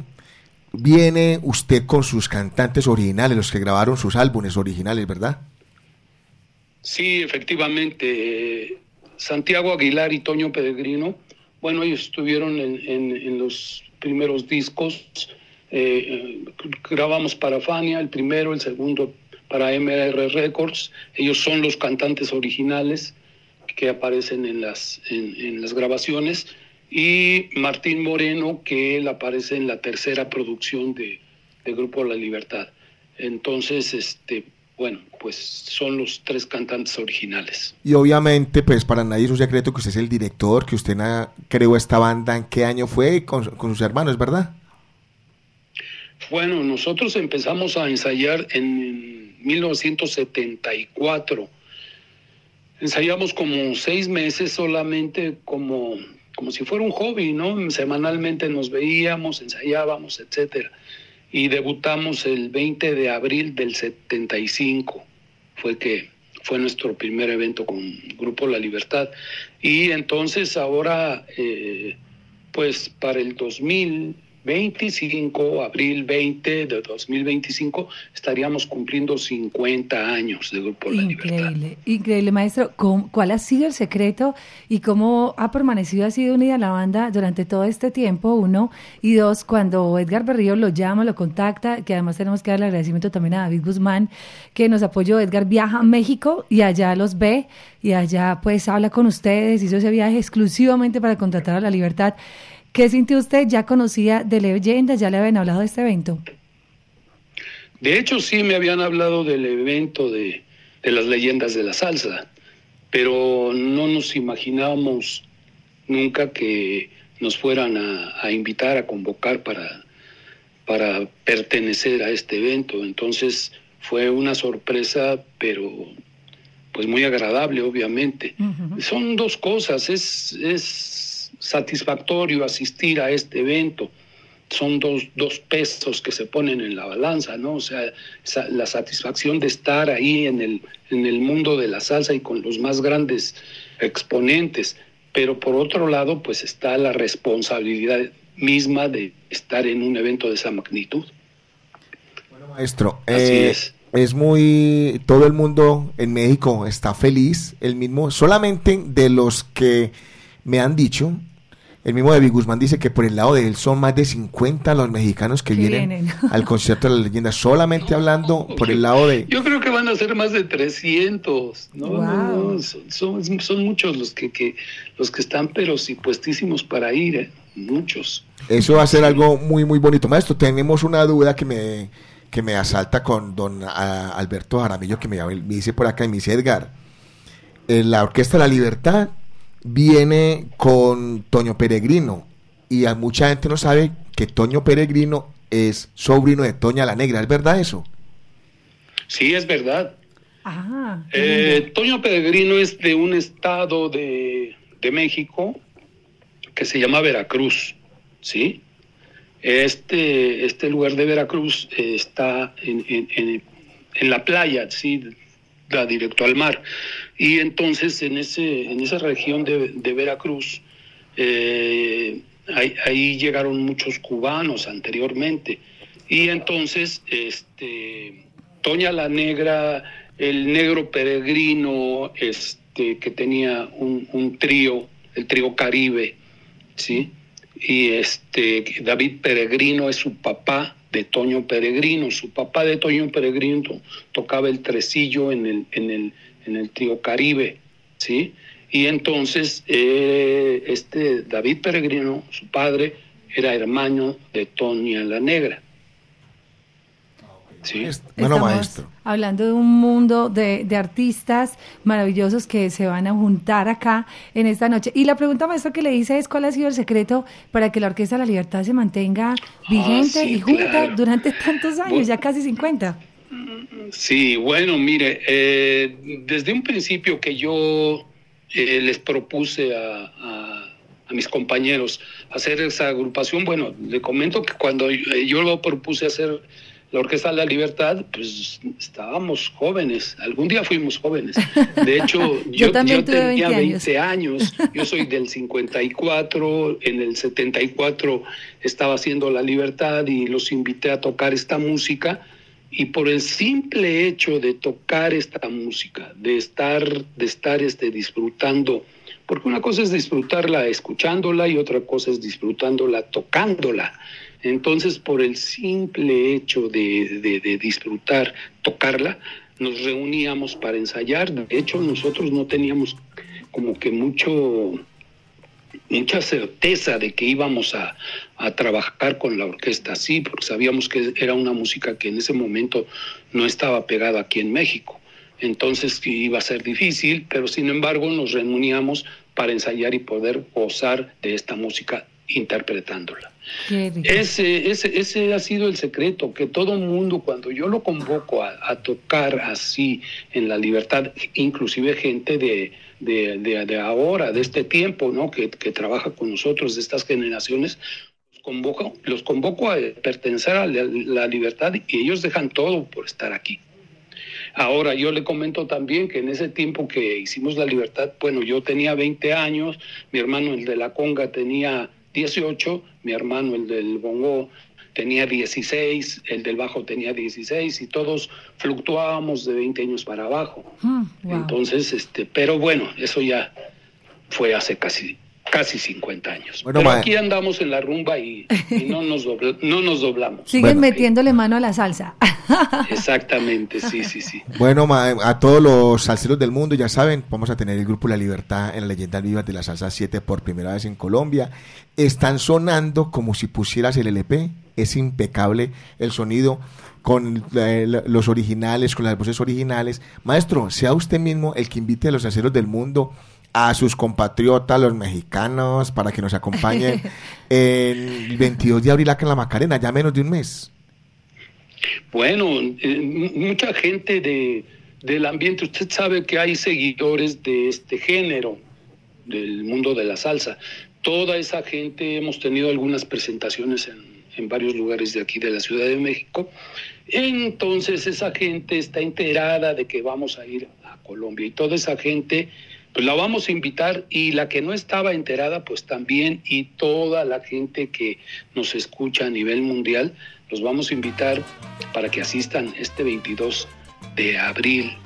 viene usted con sus cantantes originales, los que grabaron sus álbumes originales, ¿verdad? Sí, efectivamente. eh, Santiago Aguilar y Toño Peregrino, bueno, ellos estuvieron en, en- los primeros discos. eh, eh, grabamos para Fania, el primero, el segundo para MR Records. Ellos son los cantantes originales que aparecen en las, en las grabaciones. Y Martín Moreno, que él aparece en la tercera producción de, de Grupo La Libertad. Entonces, este, bueno, pues son los tres cantantes originales. Y obviamente, pues para nadie es un secreto que usted es el director, que usted creó esta banda, ¿en qué año fue? Con, con sus hermanos, ¿verdad? Bueno, nosotros empezamos a ensayar en 1974. Ensayamos como seis meses solamente como, como si fuera un hobby, ¿no? Semanalmente nos veíamos, ensayábamos, etcétera. Y debutamos el 20 de abril del 75. Fue que fue nuestro primer evento con Grupo La Libertad. Y entonces ahora, eh, pues para el 2025, abril 20 de 2025, estaríamos cumpliendo 50 años de Grupo La Libertad. Increíble, increíble, maestro. ¿Cómo- ¿Cuál ha sido el secreto y cómo ha permanecido así de unida la banda durante todo este tiempo? Uno. Y dos, cuando Edgar Berrío lo llama, lo contacta, que además tenemos que darle agradecimiento también a David Guzmán, que nos apoyó. Edgar viaja a México y allá los ve y allá pues habla con ustedes, hizo ese viaje exclusivamente para contratar a La Libertad. ¿Qué sintió usted? ¿Ya conocía de leyendas? ¿Ya le habían hablado de este evento? De hecho, sí me habían hablado del evento de, de las leyendas de la salsa, pero no nos imaginábamos nunca que nos fueran a, a invitar, a convocar para, para pertenecer a este evento. Entonces fue una sorpresa, pero pues muy agradable, obviamente. Son dos cosas, es, es satisfactorio asistir a este evento. Son dos, dos pesos que se ponen en la balanza, ¿no? O sea, la satisfacción de estar ahí en el, en el mundo de la salsa y con los más grandes exponentes. Pero por otro lado, pues está la responsabilidad misma de estar en un evento de esa magnitud. Maestro, Así eh, es. es muy. Todo el mundo en México está feliz. El mismo, solamente de los que me han dicho, el mismo David Guzmán dice que por el lado de él son más de 50 los mexicanos que Que vienen, vienen. [LAUGHS] al concierto de la leyenda. Solamente hablando por el lado de. Yo creo que van a ser más de 300, ¿no? No, no, son, muchos los que, que- los que están, pero sí puestísimos para ir, ¿eh? muchos. Eso va a ser algo muy, muy bonito. Maestro, tenemos una duda que me, que me asalta con don a- Alberto Jaramillo, que me, me dice por acá y me dice Edgar, en la Orquesta La Libertad viene con Toño Peregrino. Y a mucha gente no sabe que Toño Peregrino es sobrino de Toña la Negra. ¿Es verdad eso? Sí, es verdad. Ah, Eh, Toño Peregrino es de un estado de, de México que se llama Veracruz, ¿sí? Este, este lugar de Veracruz eh, está en, en- en- en la playa, ¿sí? Da directo al mar. Y entonces en, ese, en esa región de, de Veracruz, eh, ahí, ahí llegaron muchos cubanos anteriormente. Y entonces, este, Toña la Negra, el negro peregrino, este, que tenía un, un trío, el trío Caribe, ¿sí? Y este, David Peregrino es su papá de Toño Peregrino. Su papá de Toño Peregrino to- tocaba el tresillo en el, en el, en el trío Caribe, ¿sí? Y entonces, eh, este David Peregrino, su padre, era hermano de Toña la Negra. ¿Sí? Bueno, Estamos maestro. Hablando de un mundo de, de artistas maravillosos que se van a juntar acá en esta noche. Y la pregunta, maestro, que le hice es: ¿cuál ha sido el secreto para que la Orquesta de la Libertad se mantenga vigente Ah, sí, y junta claro. durante tantos años, Bueno. ya casi 50? Sí, bueno, mire, eh, desde un principio que yo eh, les propuse a, a- a mis compañeros hacer esa agrupación, bueno, le comento que cuando yo, eh, yo lo propuse hacer la Orquesta de la Libertad, pues estábamos jóvenes, algún día fuimos jóvenes. De hecho, [LAUGHS] Yo yo, tenía 20 20 años, yo [LAUGHS] soy del 54, en el 74 estaba haciendo la Libertad y los invité a tocar esta música y por el simple hecho de tocar esta música, de estar, de estar este, disfrutando, porque una cosa es disfrutarla escuchándola y otra cosa es disfrutándola tocándola. Entonces, por el simple hecho de, de- de disfrutar, tocarla, nos reuníamos para ensayar. De hecho, nosotros no teníamos como que mucho, mucha certeza de que íbamos a, a trabajar con la orquesta así, porque sabíamos que era una música que en ese momento no estaba pegada aquí en México. Entonces iba a ser difícil, pero sin embargo nos reuníamos para ensayar y poder gozar de esta música interpretándola. Ese, ese, ese ha sido el secreto, que todo mundo, cuando yo lo convoco a, a tocar así en la libertad, inclusive gente de, de, de- de ahora, de este tiempo, ¿no? que, que trabaja con nosotros, de estas generaciones, los convoco, los convoco a pertenecer a la, la libertad y ellos dejan todo por estar aquí. Ahora, yo le comento también que en ese tiempo que hicimos la libertad, bueno, yo tenía 20 años, mi hermano el de la conga tenía 18, mi hermano el del bongo tenía 16, el del bajo tenía 16 y todos fluctuábamos de 20 años para abajo. Mm, wow. Entonces, este, pero bueno, eso ya fue hace casi casi 50 años. Bueno, pero aquí andamos en la rumba y, y no, nos dobla- no nos doblamos. Siguen metiéndole mano a la salsa. [LAUGHS] Exactamente, sí, sí, sí. Bueno, ma- a todos los salseros del mundo, ya saben, vamos a tener el grupo La Libertad en la Leyendas Vivas de la Salsa 7 por primera vez en Colombia. Están sonando como si pusieras el LP. Es impecable el sonido con eh, los originales, con las voces originales. Maestro, sea usted mismo el que invite a los salseros del mundo a sus compatriotas, los mexicanos, para que nos acompañen [LAUGHS] el 22 de abril acá en la Macarena, ya menos de un mes. Bueno, eh, mucha gente de, del ambiente, usted sabe que hay seguidores de este género, del mundo de la salsa. Toda esa gente, hemos tenido algunas presentaciones en, en varios lugares de aquí de la Ciudad de México. Entonces esa gente está enterada de que vamos a ir a Colombia y toda esa gente pues la vamos a invitar y la que no estaba enterada pues también y toda la gente que nos escucha a nivel mundial los vamos a invitar para que asistan este 22 de abril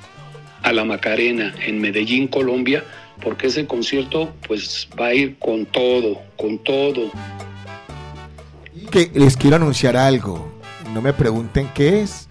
a la Macarena en Medellín, Colombia, porque ese concierto pues va a ir con todo, con todo. que les quiero anunciar algo. No me pregunten qué es,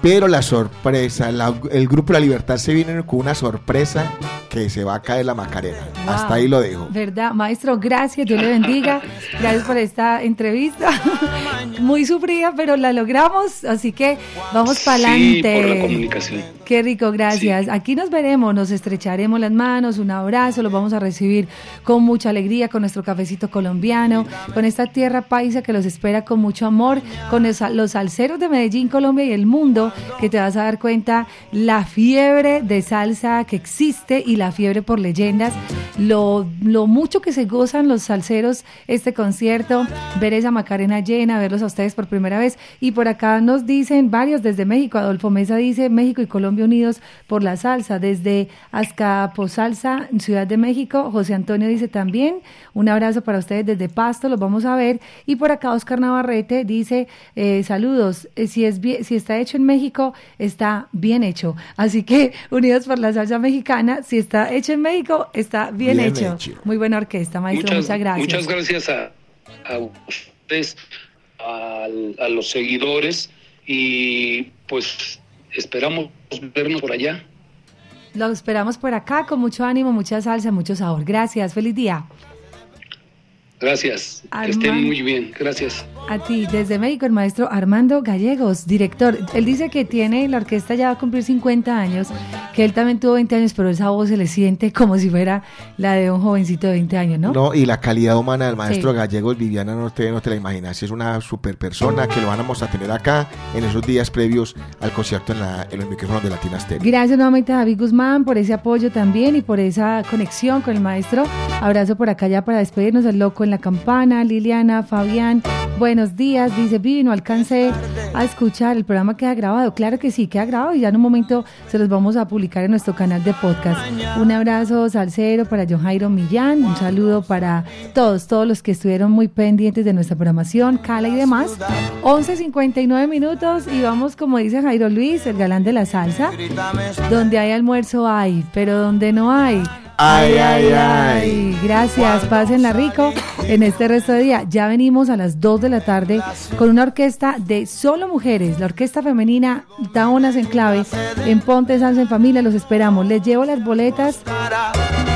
pero la sorpresa, el Grupo La Libertad se viene con una sorpresa que se va a caer la Macarena. Wow. Hasta ahí lo dejo. ¿Verdad? Maestro, gracias, Dios le bendiga. Gracias por esta entrevista. [LAUGHS] Muy sufrida, pero la logramos, así que vamos para Sí, adelante. por la comunicación. Qué rico, gracias. Aquí nos veremos, nos estrecharemos las manos, un abrazo, los vamos a recibir con mucha alegría, con nuestro cafecito colombiano, con esta tierra paisa que los espera con mucho amor, con los, los salseros de Medellín, Colombia y el mundo, que te vas a dar cuenta la fiebre de salsa que existe y la fiebre por leyendas, lo, lo mucho que se gozan los salseros este concierto, ver esa Macarena llena, verlos a ustedes por primera vez. Y por acá nos dicen varios desde México, Adolfo Mesa dice México y Colombia unidos por la salsa, desde Azcapotzalza, Ciudad de México, José Antonio dice también, un abrazo para ustedes desde Pasto, los vamos a ver. Y por acá Oscar Navarrete dice, eh, saludos, eh, si, es bien- si está hecho en México, está bien hecho. Así que [LAUGHS] unidos por la salsa mexicana, si está hecho en México, está bien, Bien hecho. hecho. Muy buena orquesta, maestro, muchas, gracias. Muchas gracias a, a ustedes, al- a, los seguidores y pues esperamos vernos por allá. Los esperamos por acá con mucho ánimo, mucha salsa, mucho sabor. Gracias, feliz día. Gracias. Que estén muy bien. Gracias. A ti, desde México, el maestro Armando Gallegos, director. Él dice que tiene, la orquesta ya va a cumplir 50 años, que él también tuvo 20 años, pero esa voz se le siente como si fuera la de un jovencito de 20 años, ¿no? ¿no? y la calidad humana del maestro Sí. Gallegos, Viviana, no te, no te la imaginas. Es una super persona que lo vamos a tener acá en esos días previos al concierto en, la- en los micrófonos de Latina Stereo. Gracias nuevamente a David Guzmán por ese apoyo también y por esa conexión con el maestro. Abrazo por acá ya para despedirnos. El loco en campana, Liliana, Fabián. Buenos días, dice Vivi, no alcancé a escuchar, el programa queda grabado. Claro que sí, queda grabado y ya en un momento se los vamos a publicar en nuestro canal de podcast. Un abrazo salsero para John Jairo Millán, un saludo para todos, todos los que estuvieron muy pendientes de nuestra programación, Cala y demás. 11.59 minutos y vamos, como dice Jairo Luis, el galán de la salsa. Donde hay almuerzo hay, pero donde no hay. Ay, ay, ay. Gracias, pásenla rico en este resto de día. Ya venimos a las 2 de la tarde con una orquesta de solo mujeres, la orquesta femenina Taonas en clave en Ponte Salsa en Familia. Los esperamos. Les llevo las boletas.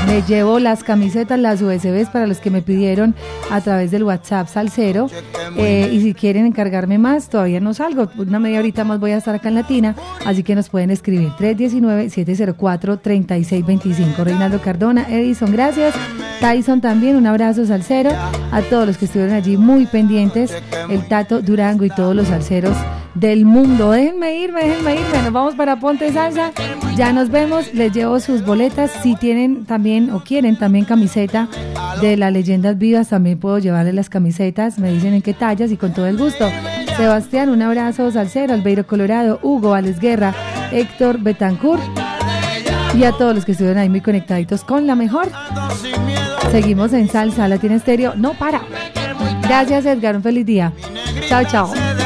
Me llevo las camisetas, las USBs para los que me pidieron a través del WhatsApp Salcero. Eh, y si quieren encargarme más, todavía no salgo. Una media horita más voy a estar acá en Latina, así que nos pueden escribir 319-704-3625. Reinaldo Cardona, Edison, gracias. Tyson también, un abrazo salsero. A todos los que estuvieron allí muy pendientes, el Tato Durango y todos los salseros del mundo. Déjenme irme, déjenme irme. Nos vamos para Ponte Salsa. Ya nos vemos. Les llevo sus boletas. Si tienen también o quieren también camiseta de las leyendas vivas, también puedo llevarles las camisetas. Me dicen en qué tallas y con todo el gusto. Sebastián, un abrazo salsero. Albeiro Colorado, Hugo, Alex Guerra, Héctor Betancourt. Y a todos los que estuvieron ahí muy conectaditos con la mejor. Seguimos en Salsa Latina Estéreo. No para. Gracias, Edgar. Un feliz día. Chao, chao.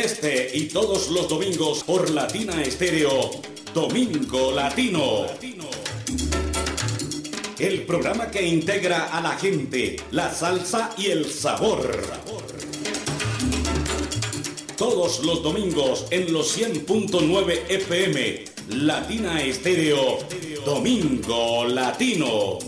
Este y todos los domingos por Latina Estéreo, Domingo Latino. El programa que integra a la gente, la salsa y el sabor. Todos los domingos en los 100.9 FM, Latina Estéreo, Domingo Latino.